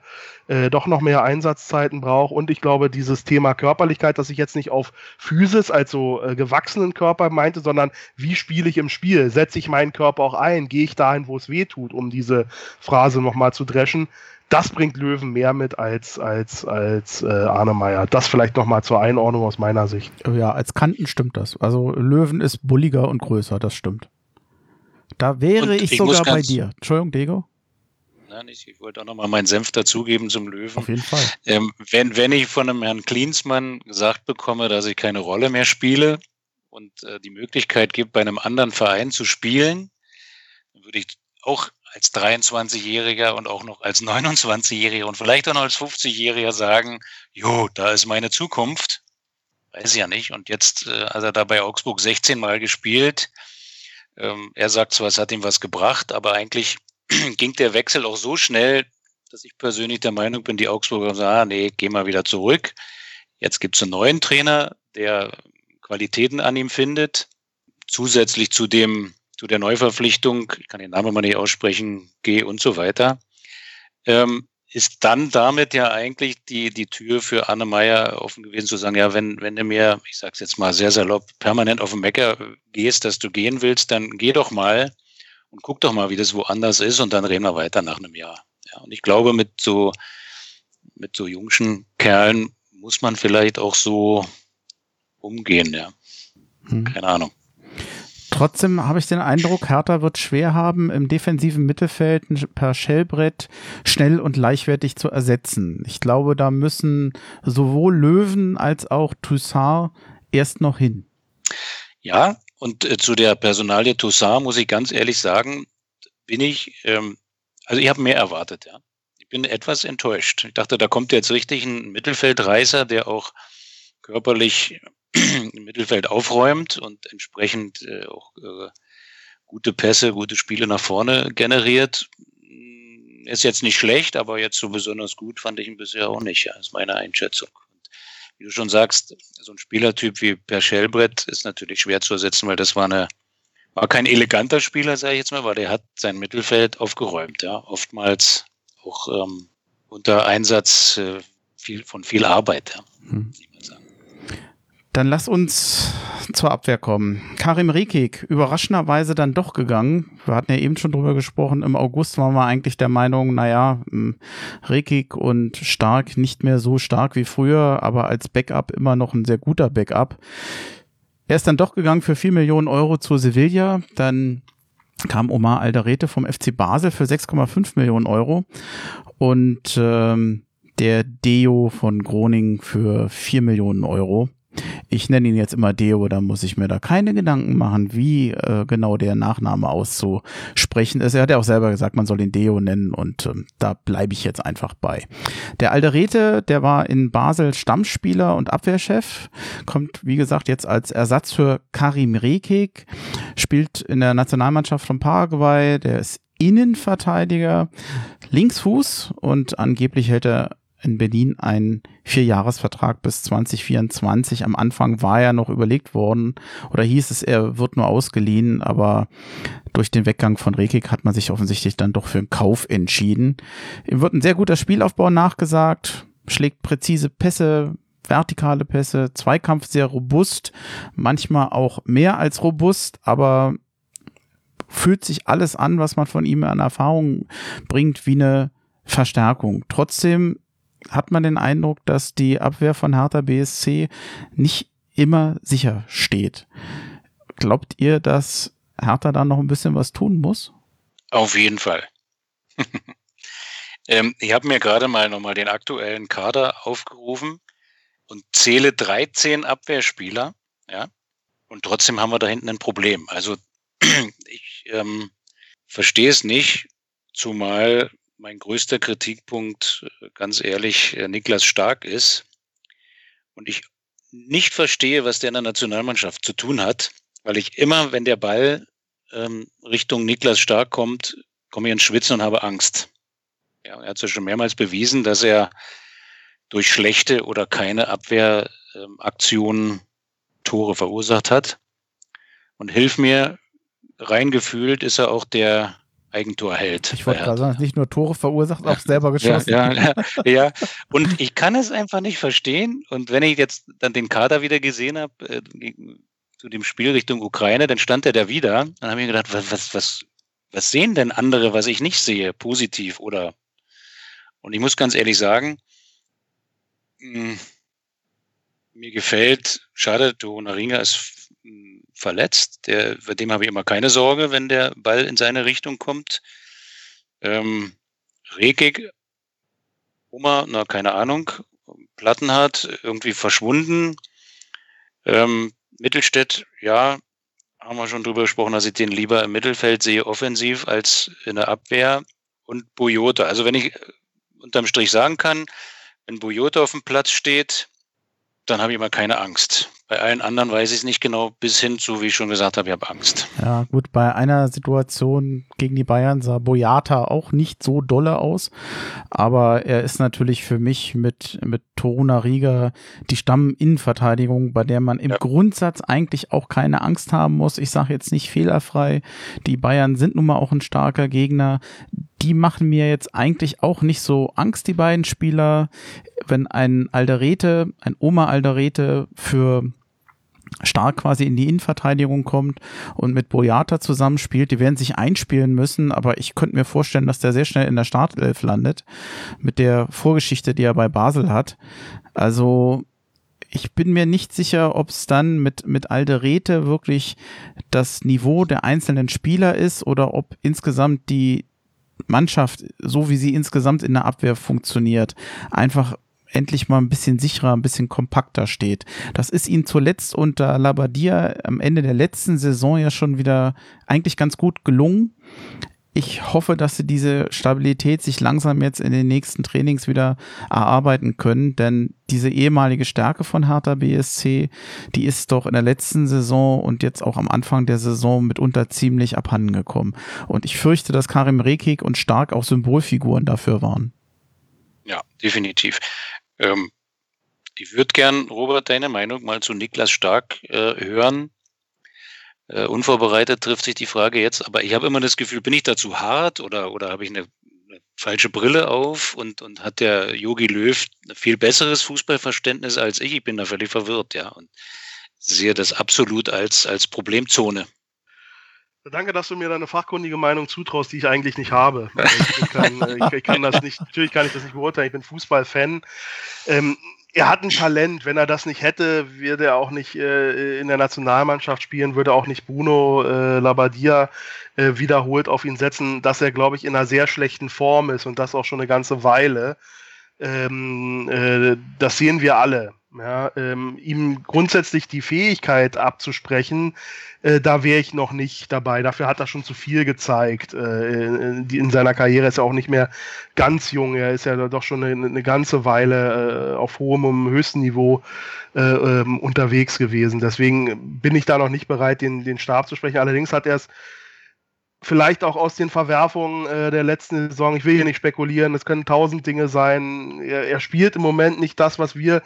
äh, doch noch mehr Einsatzzeiten braucht. Und ich glaube, dieses Thema Körperlichkeit, das ich jetzt nicht auf Physis, also äh, gewachsenen Körper meinte, sondern wie spiele ich im Spiel? Setze ich meinen Körper auch ein? Gehe ich dahin, wo es weh tut, um diese Phrase nochmal zu dreschen? das bringt Löwen mehr mit als, als, als äh, Arne Meyer. Das vielleicht nochmal zur Einordnung aus meiner Sicht. Ja, als Kanten stimmt das. Also Löwen ist bulliger und größer, das stimmt. Da wäre ich, ich sogar bei dir. Entschuldigung, Dego. Nein, ich, ich wollte auch nochmal meinen Senf dazugeben zum Löwen. Auf jeden Fall. Ähm, wenn, wenn ich von einem Herrn Klinsmann gesagt bekomme, dass ich keine Rolle mehr spiele und äh, die Möglichkeit gibt, bei einem anderen Verein zu spielen, dann würde ich auch als 23-Jähriger und auch noch als 29-Jähriger und vielleicht auch noch als 50-Jähriger sagen, jo, da ist meine Zukunft. Weiß ich ja nicht. Und jetzt äh, hat er da bei Augsburg 16 Mal gespielt. Ähm, er sagt zwar, es hat ihm was gebracht, aber eigentlich ging der Wechsel auch so schnell, dass ich persönlich der Meinung bin, die Augsburger sagen, ah, nee, geh mal wieder zurück. Jetzt gibt es einen neuen Trainer, der Qualitäten an ihm findet. Zusätzlich zu dem zu der Neuverpflichtung, ich kann den Namen mal nicht aussprechen, G und so weiter, ähm, ist dann damit ja eigentlich die, die Tür für Anne Meyer offen gewesen zu sagen, ja, wenn, wenn du mir, ich sag's jetzt mal sehr salopp, permanent auf den Mecker gehst, dass du gehen willst, dann geh doch mal und guck doch mal, wie das woanders ist und dann reden wir weiter nach einem Jahr. Ja, und ich glaube, mit so, mit so jungschen Kerlen muss man vielleicht auch so umgehen, ja. Hm. Keine Ahnung. Trotzdem habe ich den Eindruck, Hertha wird schwer haben, im defensiven Mittelfeld per Schellbrett schnell und leichtwertig zu ersetzen. Ich glaube, da müssen sowohl Löwen als auch Toussaint erst noch hin. Ja, und äh, zu der Personalie Toussaint muss ich ganz ehrlich sagen, bin ich, ähm, also ich habe mehr erwartet, ja. Ich bin etwas enttäuscht. Ich dachte, da kommt jetzt richtig ein Mittelfeldreißer, der auch körperlich im Mittelfeld aufräumt und entsprechend äh, auch äh, gute Pässe, gute Spiele nach vorne generiert. Hm, ist jetzt nicht schlecht, aber jetzt so besonders gut fand ich ihn bisher auch nicht. Ja, ist meine Einschätzung. Und wie du schon sagst, so ein Spielertyp wie Per Schellbrett ist natürlich schwer zu ersetzen, weil das war eine war kein eleganter Spieler, sage ich jetzt mal, weil der hat sein Mittelfeld aufgeräumt. Ja, oftmals auch ähm, unter Einsatz äh, viel, von viel Arbeit. Ja. Hm. Dann lass uns zur Abwehr kommen. Karim Rekik, überraschenderweise dann doch gegangen. Wir hatten ja eben schon drüber gesprochen. Im August waren wir eigentlich der Meinung, naja, Rekik und Stark nicht mehr so stark wie früher, aber als Backup immer noch ein sehr guter Backup. Er ist dann doch gegangen für vier Millionen Euro zu Sevilla. Dann kam Omar Alderete vom FC Basel für 6,5 Millionen Euro. Und ähm, der Deo von Groningen für vier Millionen Euro. Ich nenne ihn jetzt immer Deo, da muss ich mir da keine Gedanken machen, wie äh, genau der Nachname auszusprechen ist. Er hat ja auch selber gesagt, man soll ihn Deo nennen und ähm, da bleibe ich jetzt einfach bei. Der Alderete, der war in Basel Stammspieler und Abwehrchef, kommt wie gesagt jetzt als Ersatz für Karim Rekik, spielt in der Nationalmannschaft von Paraguay, der ist Innenverteidiger, Linksfuß und angeblich hält er in Berlin einen Vierjahresvertrag bis 2024. Am Anfang war ja noch überlegt worden oder hieß es, er wird nur ausgeliehen, aber durch den Weggang von Rekik hat man sich offensichtlich dann doch für einen Kauf entschieden. Ihm wird ein sehr guter Spielaufbau nachgesagt, schlägt präzise Pässe, vertikale Pässe, Zweikampf sehr robust, manchmal auch mehr als robust, aber fühlt sich alles an, was man von ihm an Erfahrung bringt, wie eine Verstärkung. Trotzdem hat man den Eindruck, dass die Abwehr von Hertha BSC nicht immer sicher steht. Glaubt ihr, dass Hertha da noch ein bisschen was tun muss? Auf jeden Fall. ähm, ich habe mir gerade mal nochmal den aktuellen Kader aufgerufen und zähle 13 Abwehrspieler, ja, und trotzdem haben wir da hinten ein Problem. Also ich ähm, verstehe es nicht, zumal mein größter Kritikpunkt, äh, ganz ehrlich, äh, Niklas Stark ist. Und ich nicht verstehe, was der in der Nationalmannschaft zu tun hat, weil ich immer, wenn der Ball ähm, Richtung Niklas Stark kommt, komme ich ins Schwitzen und habe Angst. Ja, er hat ja schon mehrmals bewiesen, dass er durch schlechte oder keine Abwehraktionen ähm, Tore verursacht hat. Und hilf mir, reingefühlt ist er auch der Eigentor hält. Ich wollte gerade sagen, nicht nur Tore verursacht, auch selber geschossen. Ja, ja, ja, und ich kann es einfach nicht verstehen. Und wenn ich jetzt dann den Kader wieder gesehen habe, äh, zu dem Spiel Richtung Ukraine, dann stand er da wieder. Dann habe ich mir gedacht, was, was, was, was sehen denn andere, was ich nicht sehe, positiv oder Und ich muss ganz ehrlich sagen, mh, hm, mir gefällt, schade, Donaringa ist hm, verletzt. Der, bei dem habe ich immer keine Sorge, wenn der Ball in seine Richtung kommt. Ähm, Rekig, Oma, na, keine Ahnung, Platten hat, irgendwie verschwunden. Ähm, Mittelstädt, ja, haben wir schon drüber gesprochen, dass ich den lieber im Mittelfeld sehe, offensiv als in der Abwehr. Und Bujota. Also wenn ich unterm Strich sagen kann, wenn Bujota auf dem Platz steht, dann habe ich immer keine Angst. Bei allen anderen weiß ich es nicht genau, bis hin zu, wie ich schon gesagt habe, ich habe Angst. Ja, gut, bei einer Situation gegen die Bayern sah Boyata auch nicht so dolle aus, aber er ist natürlich für mich mit, mit Toruna Riga die Stamminnenverteidigung, bei der man im ja. Grundsatz eigentlich auch keine Angst haben muss. Ich sage jetzt nicht fehlerfrei. Die Bayern sind nun mal auch ein starker Gegner die machen mir jetzt eigentlich auch nicht so Angst, die beiden Spieler. Wenn ein Alderete, ein Oma Alderete für stark quasi in die Innenverteidigung kommt und mit Boyata zusammenspielt. Die werden sich einspielen müssen, aber ich könnte mir vorstellen, dass der sehr schnell in der Startelf landet mit der Vorgeschichte, die er bei Basel hat. Also ich bin mir nicht sicher, ob es dann mit, mit Alderete wirklich das Niveau der einzelnen Spieler ist oder ob insgesamt die Mannschaft, so wie sie insgesamt in der Abwehr funktioniert, einfach endlich mal ein bisschen sicherer, ein bisschen kompakter steht. Das ist ihnen zuletzt unter Labadia am Ende der letzten Saison ja schon wieder eigentlich ganz gut gelungen. Ich hoffe, dass sie diese Stabilität sich langsam jetzt in den nächsten Trainings wieder erarbeiten können, denn diese ehemalige Stärke von Hertha BSC, die ist doch in der letzten Saison und jetzt auch am Anfang der Saison mitunter ziemlich abhanden gekommen. Und ich fürchte, dass Karim Rekik und Stark auch Symbolfiguren dafür waren. Ja, definitiv. Ähm, ich würde gern, Robert, deine Meinung mal zu Niklas Stark äh, hören. Äh, unvorbereitet trifft sich die Frage jetzt, aber ich habe immer das Gefühl, bin ich da zu hart oder, oder habe ich eine, eine falsche Brille auf und, und hat der Yogi Löw ein viel besseres Fußballverständnis als ich? Ich bin da völlig verwirrt, ja. Und sehe das absolut als, als Problemzone. Danke, dass du mir deine fachkundige Meinung zutraust, die ich eigentlich nicht habe. Also ich, kann, äh, ich, kann, das nicht, natürlich kann ich das nicht beurteilen. Ich bin Fußballfan. Ähm, er hat ein Talent. Wenn er das nicht hätte, würde er auch nicht äh, in der Nationalmannschaft spielen, würde auch nicht Bruno äh, Labbadia äh, wiederholt auf ihn setzen, dass er, glaube ich, in einer sehr schlechten Form ist und das auch schon eine ganze Weile. Ähm, äh, das sehen wir alle. Ja, ähm, ihm grundsätzlich die Fähigkeit abzusprechen, äh, da wäre ich noch nicht dabei. Dafür hat er schon zu viel gezeigt. Äh, in, in, seiner Karriere ist er auch nicht mehr ganz jung. Er ist ja doch schon eine, eine ganze Weile äh, auf hohem, höchstem Niveau äh, ähm, unterwegs gewesen. Deswegen bin ich da noch nicht bereit, den, den Stab zu sprechen. Allerdings hat er es vielleicht auch aus den Verwerfungen äh, der letzten Saison, ich will hier nicht spekulieren, es können tausend Dinge sein. Er, er spielt im Moment nicht das, was wir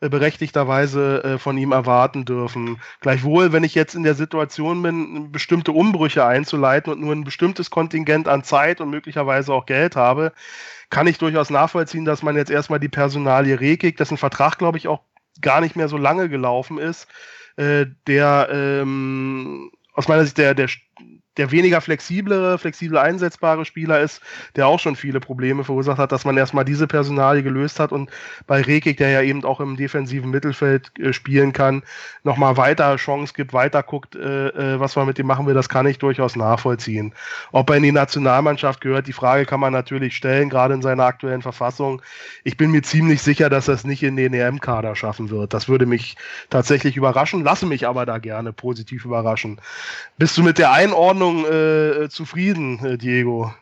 berechtigterweise äh, von ihm erwarten dürfen. Gleichwohl, wenn ich jetzt in der Situation bin, bestimmte Umbrüche einzuleiten und nur ein bestimmtes Kontingent an Zeit und möglicherweise auch Geld habe, kann ich durchaus nachvollziehen, dass man jetzt erstmal die Personalie Rekik, dessen Vertrag, glaube ich, auch gar nicht mehr so lange gelaufen ist, äh, der ähm, aus meiner Sicht der, der der weniger flexiblere, flexibel einsetzbare Spieler ist, der auch schon viele Probleme verursacht hat, dass man erstmal diese Personalie gelöst hat und bei Rekik, der ja eben auch im defensiven Mittelfeld äh, spielen kann, nochmal weiter Chance gibt, weiter guckt, äh, äh, was man mit dem machen will, das kann ich durchaus nachvollziehen. Ob er in die Nationalmannschaft gehört, die Frage kann man natürlich stellen, gerade in seiner aktuellen Verfassung. Ich bin mir ziemlich sicher, dass er es nicht in den EM-Kader schaffen wird. Das würde mich tatsächlich überraschen, lasse mich aber da gerne positiv überraschen. Bist du mit der Einordnung Leistung äh, zufrieden, äh, Diego?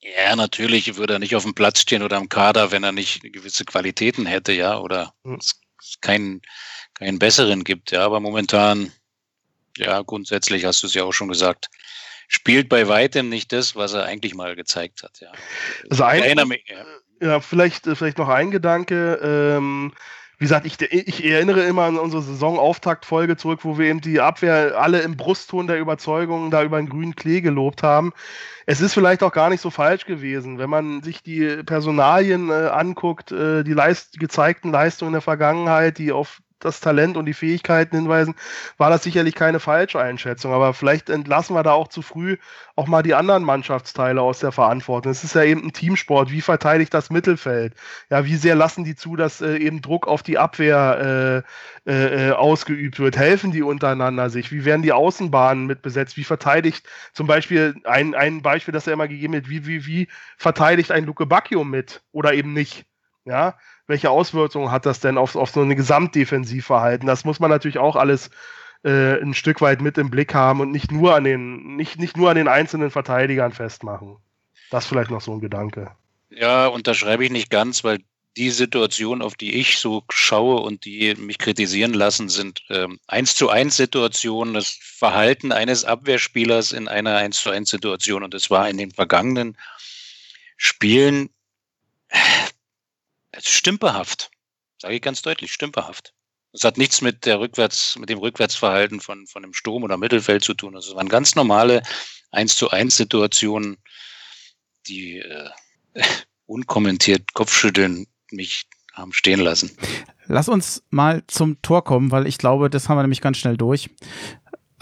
Ja, natürlich würde er nicht auf dem Platz stehen oder im Kader, wenn er nicht gewisse Qualitäten hätte, ja, oder hm. es keinen, keinen besseren gibt, ja, aber momentan, ja, grundsätzlich hast du es ja auch schon gesagt, spielt bei weitem nicht das, was er eigentlich mal gezeigt hat, ja. Also ein, mich, ja. ja. vielleicht, vielleicht noch ein Gedanke, ähm, wie gesagt, ich, ich, erinnere immer an unsere Saisonauftaktfolge zurück, wo wir eben die Abwehr alle im Brustton der Überzeugung da über den grünen Klee gelobt haben. Es ist vielleicht auch gar nicht so falsch gewesen, wenn man sich die Personalien äh, anguckt, äh, die, Leist gezeigten Leistungen in der Vergangenheit, die auf das Talent und die Fähigkeiten hinweisen, war das sicherlich keine falsche Einschätzung. Aber vielleicht entlassen wir da auch zu früh auch mal die anderen Mannschaftsteile aus der Verantwortung. Es ist ja eben ein Teamsport. Wie verteidigt das Mittelfeld? Ja, wie sehr lassen die zu, dass äh, eben Druck auf die Abwehr äh, äh, äh ausgeübt wird? Helfen die untereinander sich? Wie werden die Außenbahnen mit besetzt? Wie verteidigt zum Beispiel ein, ein Beispiel, das er immer gegeben hat, wie, wie, wie verteidigt ein Luke Bacchio mit oder eben nicht? Ja, welche Auswirkungen hat das denn auf, auf so ein Gesamtdefensivverhalten? Das muss man natürlich auch alles äh, ein Stück weit mit im Blick haben und nicht nur an den, nicht, nicht nur an den einzelnen Verteidigern festmachen. Das vielleicht noch so ein Gedanke. Ja, unterschreibe ich nicht ganz, weil die Situation, auf die ich so schaue und die mich kritisieren lassen, sind ähm, eins zu eins Situationen, das Verhalten eines Abwehrspielers in einer eins zu eins Situation. Und es war in den vergangenen Spielen stümperhaft. Sage ich ganz deutlich, stümperhaft. Es hat nichts mit der Rückwärts, mit dem Rückwärtsverhalten von, von dem Sturm oder Mittelfeld zu tun. Also es waren ganz normale 1 zu 1 Situationen, die äh, unkommentiert Kopfschütteln mich haben stehen lassen. Lass uns mal zum Tor kommen, weil ich glaube, das haben wir nämlich ganz schnell durch.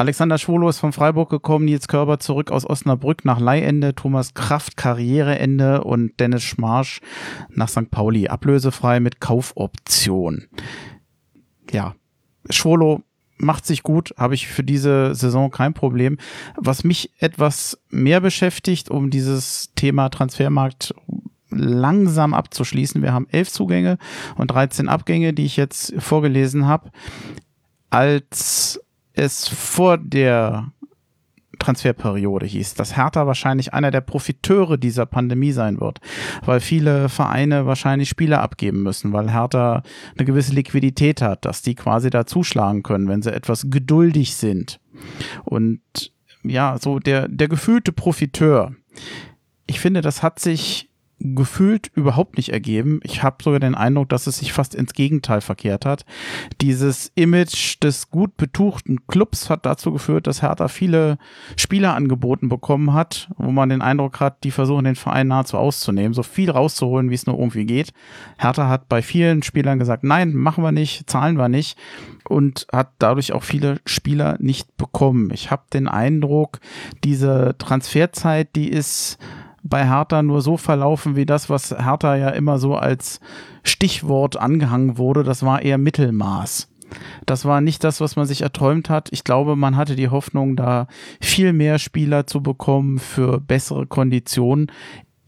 Alexander Schwolo ist von Freiburg gekommen, Nils Körber zurück aus Osnabrück nach Leihende, Thomas Kraft Karriereende und Dennis Schmarsch nach St. Pauli ablösefrei mit Kaufoption. Ja, Schwolo macht sich gut, habe ich für diese Saison kein Problem. Was mich etwas mehr beschäftigt, um dieses Thema Transfermarkt langsam abzuschließen. Wir haben elf Zugänge und 13 Abgänge, die ich jetzt vorgelesen habe. Als es vor der Transferperiode hieß, dass Hertha wahrscheinlich einer der Profiteure dieser Pandemie sein wird, weil viele Vereine wahrscheinlich Spieler abgeben müssen, weil Hertha eine gewisse Liquidität hat, dass die quasi da zuschlagen können, wenn sie etwas geduldig sind. Und ja, so der, der gefühlte Profiteur. Ich finde, das hat sich gefühlt überhaupt nicht ergeben. Ich habe sogar den Eindruck, dass es sich fast ins Gegenteil verkehrt hat. Dieses Image des gut betuchten Clubs hat dazu geführt, dass Hertha viele Spieler angeboten bekommen hat, wo man den Eindruck hat, die versuchen den Verein nahezu auszunehmen, so viel rauszuholen, wie es nur irgendwie geht. Hertha hat bei vielen Spielern gesagt, nein, machen wir nicht, zahlen wir nicht und hat dadurch auch viele Spieler nicht bekommen. Ich habe den Eindruck, diese Transferzeit, die ist bei Hertha nur so verlaufen wie das, was Hertha ja immer so als Stichwort angehangen wurde. Das war eher Mittelmaß. Das war nicht das, was man sich erträumt hat. Ich glaube, man hatte die Hoffnung, da viel mehr Spieler zu bekommen für bessere Konditionen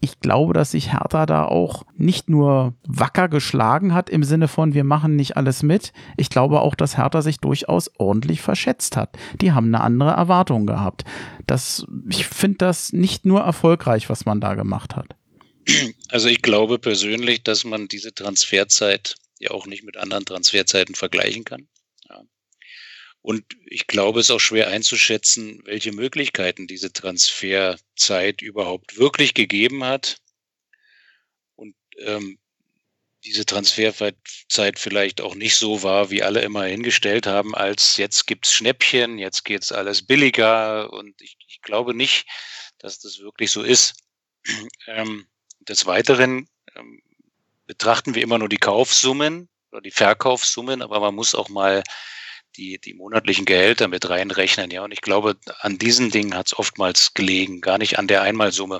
ich glaube, dass sich Hertha da auch nicht nur wacker geschlagen hat im Sinne von, wir machen nicht alles mit. Ich glaube auch, dass Hertha sich durchaus ordentlich verschätzt hat. Die haben eine andere Erwartung gehabt. Das, ich finde das nicht nur erfolgreich, was man da gemacht hat. Also ich glaube persönlich, dass man diese Transferzeit ja auch nicht mit anderen Transferzeiten vergleichen kann. Und ich glaube, es ist auch schwer einzuschätzen, welche Möglichkeiten diese Transferzeit überhaupt wirklich gegeben hat. Und ähm, diese Transferzeit vielleicht auch nicht so war, wie alle immer hingestellt haben, als jetzt gibt's Schnäppchen, jetzt geht's alles billiger. Und ich, ich glaube nicht, dass das wirklich so ist. Ähm, des Weiteren ähm, betrachten wir immer nur die Kaufsummen oder die Verkaufssummen, aber man muss auch mal die, die monatlichen Gehälter mit reinrechnen. Ja, und ich glaube, an diesen Dingen hat es oftmals gelegen, gar nicht an der Einmalsumme.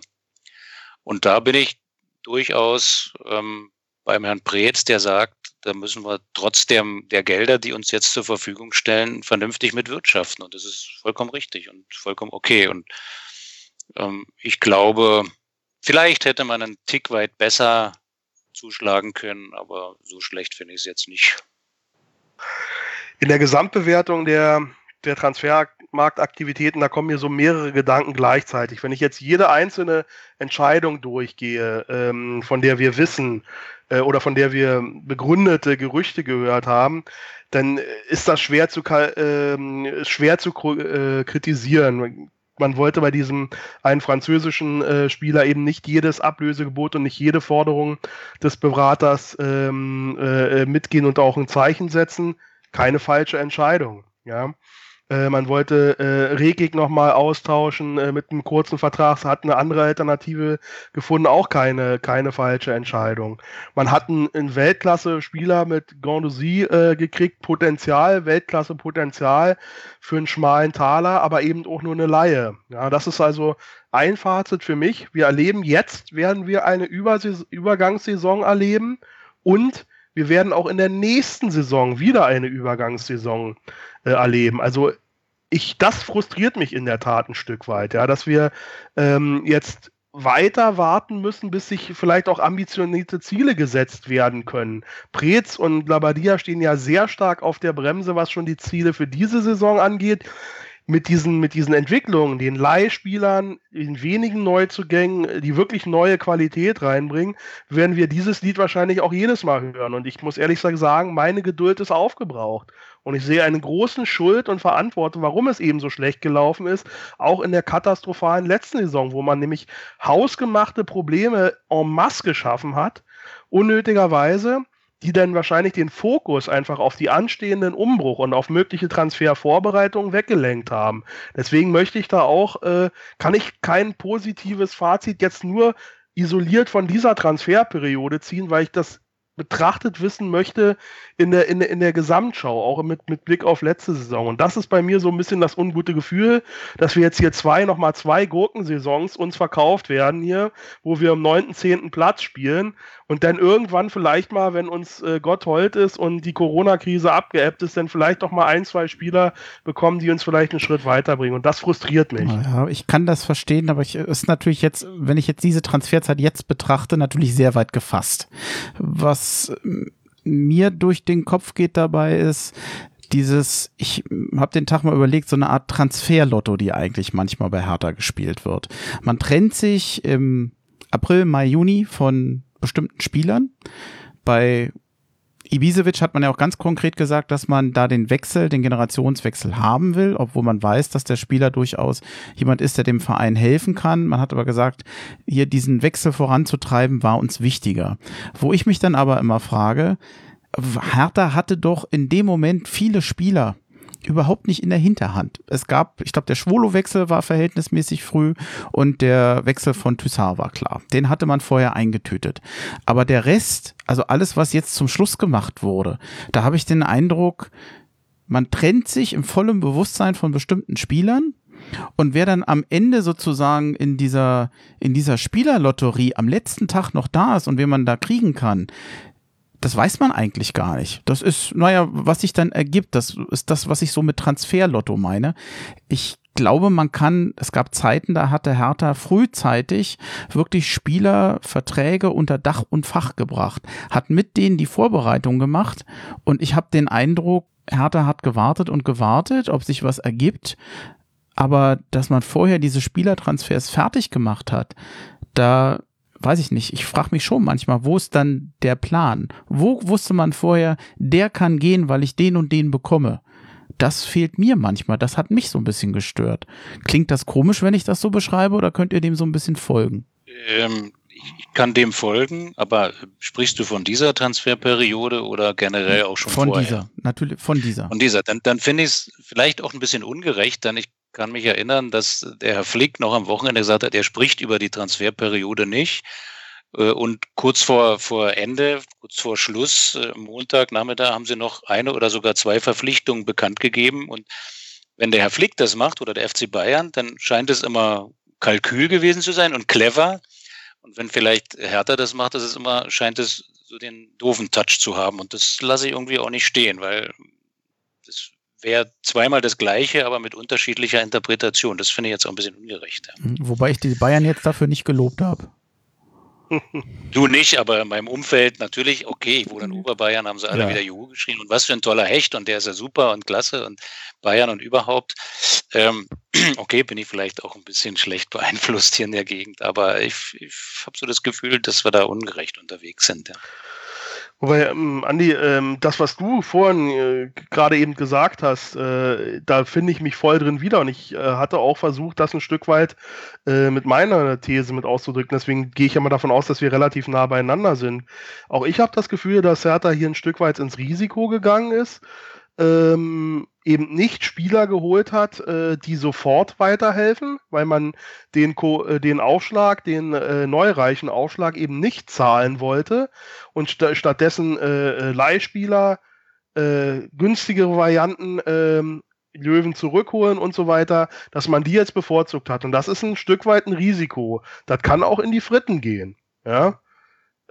Und da bin ich durchaus ähm, beim Herrn Preetz, der sagt, da müssen wir trotz der, der Gelder, die uns jetzt zur Verfügung stellen, vernünftig mit wirtschaften. Und das ist vollkommen richtig und vollkommen okay. Und ähm, ich glaube, vielleicht hätte man einen Tick weit besser zuschlagen können, aber so schlecht finde ich es jetzt nicht in der Gesamtbewertung der, der Transfermarktaktivitäten, da kommen mir so mehrere Gedanken gleichzeitig. Wenn ich jetzt jede einzelne Entscheidung durchgehe, ähm, von der wir wissen äh, oder von der wir begründete Gerüchte gehört haben, dann ist das schwer zu, äh, schwer zu äh, kritisieren. Man wollte bei diesem einen französischen äh, Spieler eben nicht jedes Ablösegebot und nicht jede Forderung des Beraters ähm, äh, mitgehen und auch ein Zeichen setzen keine falsche Entscheidung. Ja. Äh, man wollte äh, Regik nochmal austauschen äh, mit einem kurzen Vertrag, hat eine andere Alternative gefunden, auch keine, keine falsche Entscheidung. Man hat einen, einen Weltklasse-Spieler mit Gondouzi äh, gekriegt, Potenzial, Weltklasse-Potenzial für einen schmalen Taler, aber eben auch nur eine Laie. Ja, das ist also ein Fazit für mich. Wir erleben jetzt, werden wir eine Überses Übergangssaison erleben und wir werden auch in der nächsten Saison wieder eine Übergangssaison äh, erleben. Also ich, das frustriert mich in der Tat ein Stück weit, ja, dass wir ähm, jetzt weiter warten müssen, bis sich vielleicht auch ambitionierte Ziele gesetzt werden können. Preetz und Labadia stehen ja sehr stark auf der Bremse, was schon die Ziele für diese Saison angeht mit diesen, mit diesen Entwicklungen, den Leihspielern, den wenigen Neuzugängen, die wirklich neue Qualität reinbringen, werden wir dieses Lied wahrscheinlich auch jedes Mal hören. Und ich muss ehrlich sagen, meine Geduld ist aufgebraucht. Und ich sehe eine große Schuld und Verantwortung, warum es eben so schlecht gelaufen ist, auch in der katastrophalen letzten Saison, wo man nämlich hausgemachte Probleme en masse geschaffen hat, unnötigerweise die dann wahrscheinlich den Fokus einfach auf die anstehenden Umbruch und auf mögliche Transfervorbereitungen weggelenkt haben. Deswegen möchte ich da auch, äh, kann ich kein positives Fazit jetzt nur isoliert von dieser Transferperiode ziehen, weil ich das betrachtet wissen möchte in der, in der, in der Gesamtschau, auch mit, mit Blick auf letzte Saison. Und das ist bei mir so ein bisschen das ungute Gefühl, dass wir jetzt hier zwei, nochmal zwei Gurkensaisons uns verkauft werden hier, wo wir am neunten, zehnten Platz spielen und dann irgendwann vielleicht mal, wenn uns äh, Gott hold ist und die Corona-Krise abgeebbt ist, dann vielleicht doch mal ein, zwei Spieler bekommen, die uns vielleicht einen Schritt weiterbringen. Und das frustriert mich. Ja, ich kann das verstehen, aber ich ist natürlich jetzt, wenn ich jetzt diese Transferzeit jetzt betrachte, natürlich sehr weit gefasst. Was ähm, mir durch den Kopf geht dabei ist, dieses, ich habe den Tag mal überlegt, so eine Art Transferlotto, die eigentlich manchmal bei Hertha gespielt wird. Man trennt sich im April, Mai, Juni von bestimmten Spielern. Bei Ibisevic hat man ja auch ganz konkret gesagt, dass man da den Wechsel, den Generationswechsel haben will, obwohl man weiß, dass der Spieler durchaus jemand ist, der dem Verein helfen kann. Man hat aber gesagt, hier diesen Wechsel voranzutreiben, war uns wichtiger. Wo ich mich dann aber immer frage, Hertha hatte doch in dem Moment viele Spieler, überhaupt nicht in der Hinterhand. Es gab, ich glaube, der Schwolo-Wechsel war verhältnismäßig früh und der Wechsel von Toussaint war klar. Den hatte man vorher eingetütet. Aber der Rest, also alles, was jetzt zum Schluss gemacht wurde, da habe ich den Eindruck, man trennt sich im vollen Bewusstsein von bestimmten Spielern und wer dann am Ende sozusagen in dieser, in dieser Spielerlotterie am letzten Tag noch da ist und wen man da kriegen kann, das weiß man eigentlich gar nicht. Das ist, naja, was sich dann ergibt, das ist das, was ich so mit Transferlotto meine. Ich glaube, man kann, es gab Zeiten, da hatte Hertha frühzeitig wirklich Spieler, Verträge unter Dach und Fach gebracht, hat mit denen die Vorbereitung gemacht und ich habe den Eindruck, Hertha hat gewartet und gewartet, ob sich was ergibt, aber dass man vorher diese Spielertransfers fertig gemacht hat, da weiß ich nicht, ich frage mich schon manchmal, wo ist dann der Plan? Wo wusste man vorher, der kann gehen, weil ich den und den bekomme? Das fehlt mir manchmal, das hat mich so ein bisschen gestört. Klingt das komisch, wenn ich das so beschreibe, oder könnt ihr dem so ein bisschen folgen? Ähm, ich kann dem folgen, aber sprichst du von dieser Transferperiode oder generell auch schon von vorher? Von dieser, natürlich, von dieser. Von dieser. Dann, dann finde ich es vielleicht auch ein bisschen ungerecht, denn ich kann mich erinnern, dass der Herr Flick noch am Wochenende gesagt hat, er spricht über die Transferperiode nicht. Äh, und kurz vor, vor Ende, kurz vor Schluss, äh, Montag, Nachmittag, haben sie noch eine oder sogar zwei Verpflichtungen bekannt gegeben. Und wenn der Herr Flick das macht oder der FC Bayern, dann scheint es immer Kalkül gewesen zu sein und clever. Und wenn vielleicht Hertha das macht, das ist immer, scheint es so den doofen Touch zu haben. Und das lasse ich irgendwie auch nicht stehen, weil das wäre zweimal das Gleiche, aber mit unterschiedlicher Interpretation. Das finde ich jetzt auch ein bisschen ungerecht. Mhm, wobei ich die Bayern jetzt dafür nicht gelobt habe. Du nicht, aber in meinem Umfeld natürlich, okay, ich wohne in Oberbayern, haben sie alle ja. wieder Juhu geschrien und was für ein toller Hecht und der ist ja super und klasse und Bayern und überhaupt. Ähm, okay, bin ich vielleicht auch ein bisschen schlecht beeinflusst hier in der Gegend, aber ich, ich habe so das Gefühl, dass wir da ungerecht unterwegs sind. Ja. Wobei, ähm, Andi, ähm, das, was du vorhin äh, gerade eben gesagt hast, äh, da finde ich mich voll drin wieder. Und ich äh, hatte auch versucht, das ein Stück weit äh, mit meiner These mit auszudrücken. Deswegen gehe ich ja mal davon aus, dass wir relativ nah beieinander sind. Auch ich habe das Gefühl, dass Hertha hier ein Stück weit ins Risiko gegangen ist. Ähm, eben nicht Spieler geholt hat, äh, die sofort weiterhelfen, weil man den, Ko äh, den Aufschlag, den äh, neureichen Aufschlag eben nicht zahlen wollte und st stattdessen äh, äh, Leihspieler, äh, günstigere Varianten ähm, Löwen zurückholen und so weiter, dass man die jetzt bevorzugt hat. Und das ist ein Stück weit ein Risiko. Das kann auch in die Fritten gehen. Ja.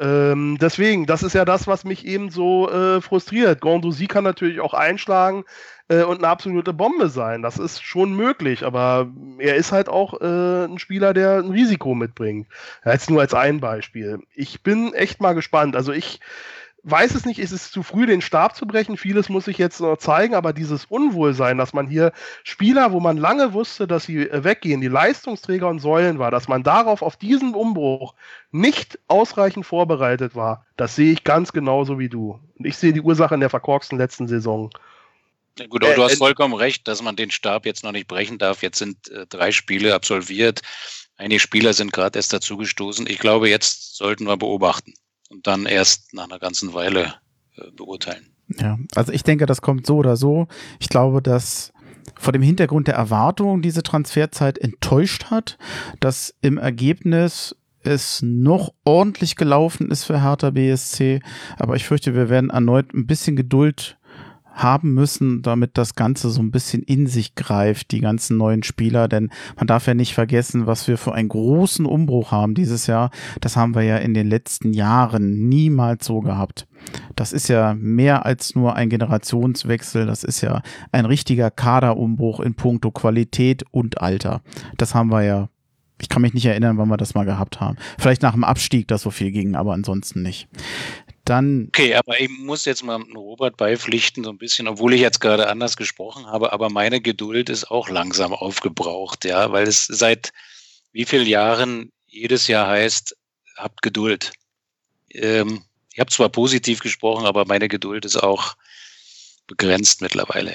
Ähm, deswegen, das ist ja das, was mich eben so äh, frustriert. Gondouzi kann natürlich auch einschlagen äh, und eine absolute Bombe sein. Das ist schon möglich, aber er ist halt auch äh, ein Spieler, der ein Risiko mitbringt. Jetzt nur als ein Beispiel. Ich bin echt mal gespannt. Also ich weiß es nicht, ist es zu früh, den Stab zu brechen. Vieles muss ich jetzt noch zeigen, aber dieses Unwohlsein, dass man hier Spieler, wo man lange wusste, dass sie äh, weggehen, die Leistungsträger und Säulen war, dass man darauf, auf diesen Umbruch nicht ausreichend vorbereitet war, das sehe ich ganz genauso wie du. Und ich sehe die Ursache in der verkorksten letzten Saison. Ja gut, aber äh, du hast äh, vollkommen recht, dass man den Stab jetzt noch nicht brechen darf. Jetzt sind äh, drei Spiele absolviert. Einige Spieler sind gerade erst dazugestoßen. Ich glaube, jetzt sollten wir beobachten und dann erst nach einer ganzen Weile äh, beurteilen. Ja, also ich denke, das kommt so oder so. Ich glaube, dass vor dem Hintergrund der Erwartung diese Transferzeit enttäuscht hat, dass im Ergebnis es noch ordentlich gelaufen ist für Hertha BSC. Aber ich fürchte, wir werden erneut ein bisschen Geduld haben müssen, damit das Ganze so ein bisschen in sich greift, die ganzen neuen Spieler, denn man darf ja nicht vergessen, was wir für einen großen Umbruch haben dieses Jahr. Das haben wir ja in den letzten Jahren niemals so gehabt. Das ist ja mehr als nur ein Generationswechsel, das ist ja ein richtiger Kaderumbruch in puncto Qualität und Alter. Das haben wir ja ich kann mich nicht erinnern, wann wir das mal gehabt haben. Vielleicht nach dem Abstieg, dass so viel ging, aber ansonsten nicht. Dann. Okay, aber ich muss jetzt mal Robert beipflichten, so ein bisschen, obwohl ich jetzt gerade anders gesprochen habe, aber meine Geduld ist auch langsam aufgebraucht, ja, weil es seit wie vielen Jahren jedes Jahr heißt, habt Geduld. Ähm, ich habe zwar positiv gesprochen, aber meine Geduld ist auch begrenzt mittlerweile.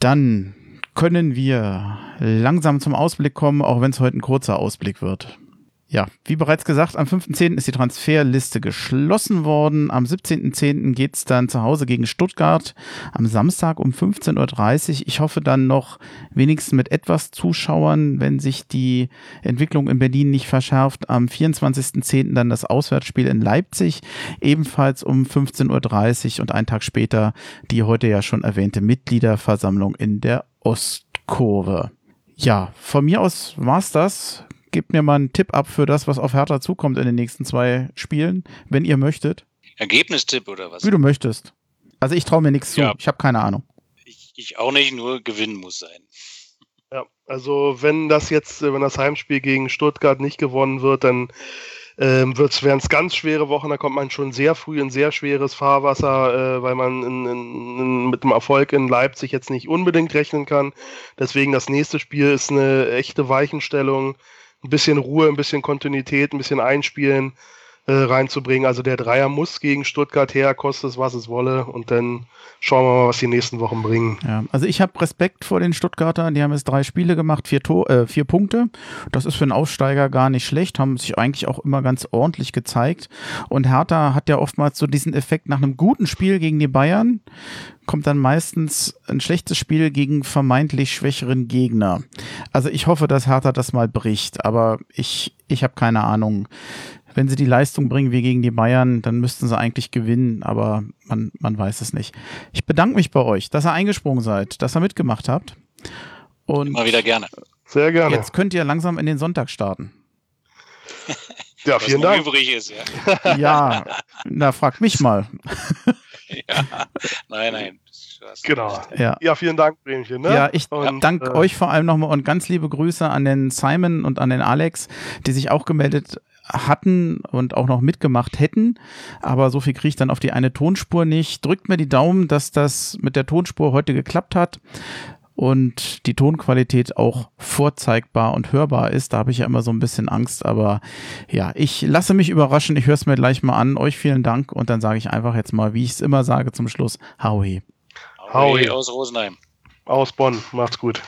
Dann können wir langsam zum Ausblick kommen, auch wenn es heute ein kurzer Ausblick wird. Ja, wie bereits gesagt, am 5.10. ist die Transferliste geschlossen worden. Am 17.10. geht es dann zu Hause gegen Stuttgart. Am Samstag um 15.30 Uhr. Ich hoffe dann noch wenigstens mit etwas Zuschauern, wenn sich die Entwicklung in Berlin nicht verschärft. Am 24.10. dann das Auswärtsspiel in Leipzig, ebenfalls um 15.30 Uhr und einen Tag später die heute ja schon erwähnte Mitgliederversammlung in der Ostkurve. Ja, von mir aus war's das gebt mir mal einen Tipp ab für das, was auf Hertha zukommt in den nächsten zwei Spielen, wenn ihr möchtet. Ergebnistipp oder was? Wie du möchtest. Also ich traue mir nichts ja. zu. Ich habe keine Ahnung. Ich, ich auch nicht, nur gewinnen muss sein. Ja, also wenn das jetzt, wenn das Heimspiel gegen Stuttgart nicht gewonnen wird, dann ähm, werden es ganz schwere Wochen, da kommt man schon sehr früh in sehr schweres Fahrwasser, äh, weil man in, in, in, mit dem Erfolg in Leipzig jetzt nicht unbedingt rechnen kann. Deswegen das nächste Spiel ist eine echte Weichenstellung ein bisschen Ruhe, ein bisschen Kontinuität, ein bisschen Einspielen äh, reinzubringen. Also der Dreier muss gegen Stuttgart her, kostet es, was es wolle. Und dann schauen wir mal, was die nächsten Wochen bringen. Ja, also ich habe Respekt vor den Stuttgartern. Die haben jetzt drei Spiele gemacht, vier, Tor, äh, vier Punkte. Das ist für einen Aufsteiger gar nicht schlecht, haben sich eigentlich auch immer ganz ordentlich gezeigt. Und Hertha hat ja oftmals so diesen Effekt nach einem guten Spiel gegen die Bayern kommt dann meistens ein schlechtes Spiel gegen vermeintlich schwächeren Gegner. Also ich hoffe, dass Hertha das mal bricht, aber ich, ich habe keine Ahnung. Wenn sie die Leistung bringen wie gegen die Bayern, dann müssten sie eigentlich gewinnen, aber man, man weiß es nicht. Ich bedanke mich bei euch, dass ihr eingesprungen seid, dass ihr mitgemacht habt. Und Immer wieder gerne. Sehr gerne. Jetzt könnt ihr langsam in den Sonntag starten. ja, vielen Dank. Übrig ist, ja. ja, na, frag mich mal. ja, nein, nein. Genau. Ja. ja, vielen Dank, Bremchen. Ne? Ja, ich danke äh, euch vor allem nochmal und ganz liebe Grüße an den Simon und an den Alex, die sich auch gemeldet hatten und auch noch mitgemacht hätten. Aber so viel kriege ich dann auf die eine Tonspur nicht. Drückt mir die Daumen, dass das mit der Tonspur heute geklappt hat und die Tonqualität auch vorzeigbar und hörbar ist. Da habe ich ja immer so ein bisschen Angst, aber ja, ich lasse mich überraschen. Ich höre es mir gleich mal an. Euch vielen Dank und dann sage ich einfach jetzt mal, wie ich es immer sage zum Schluss, Howie. Howie aus Rosenheim. Aus Bonn. Macht's gut.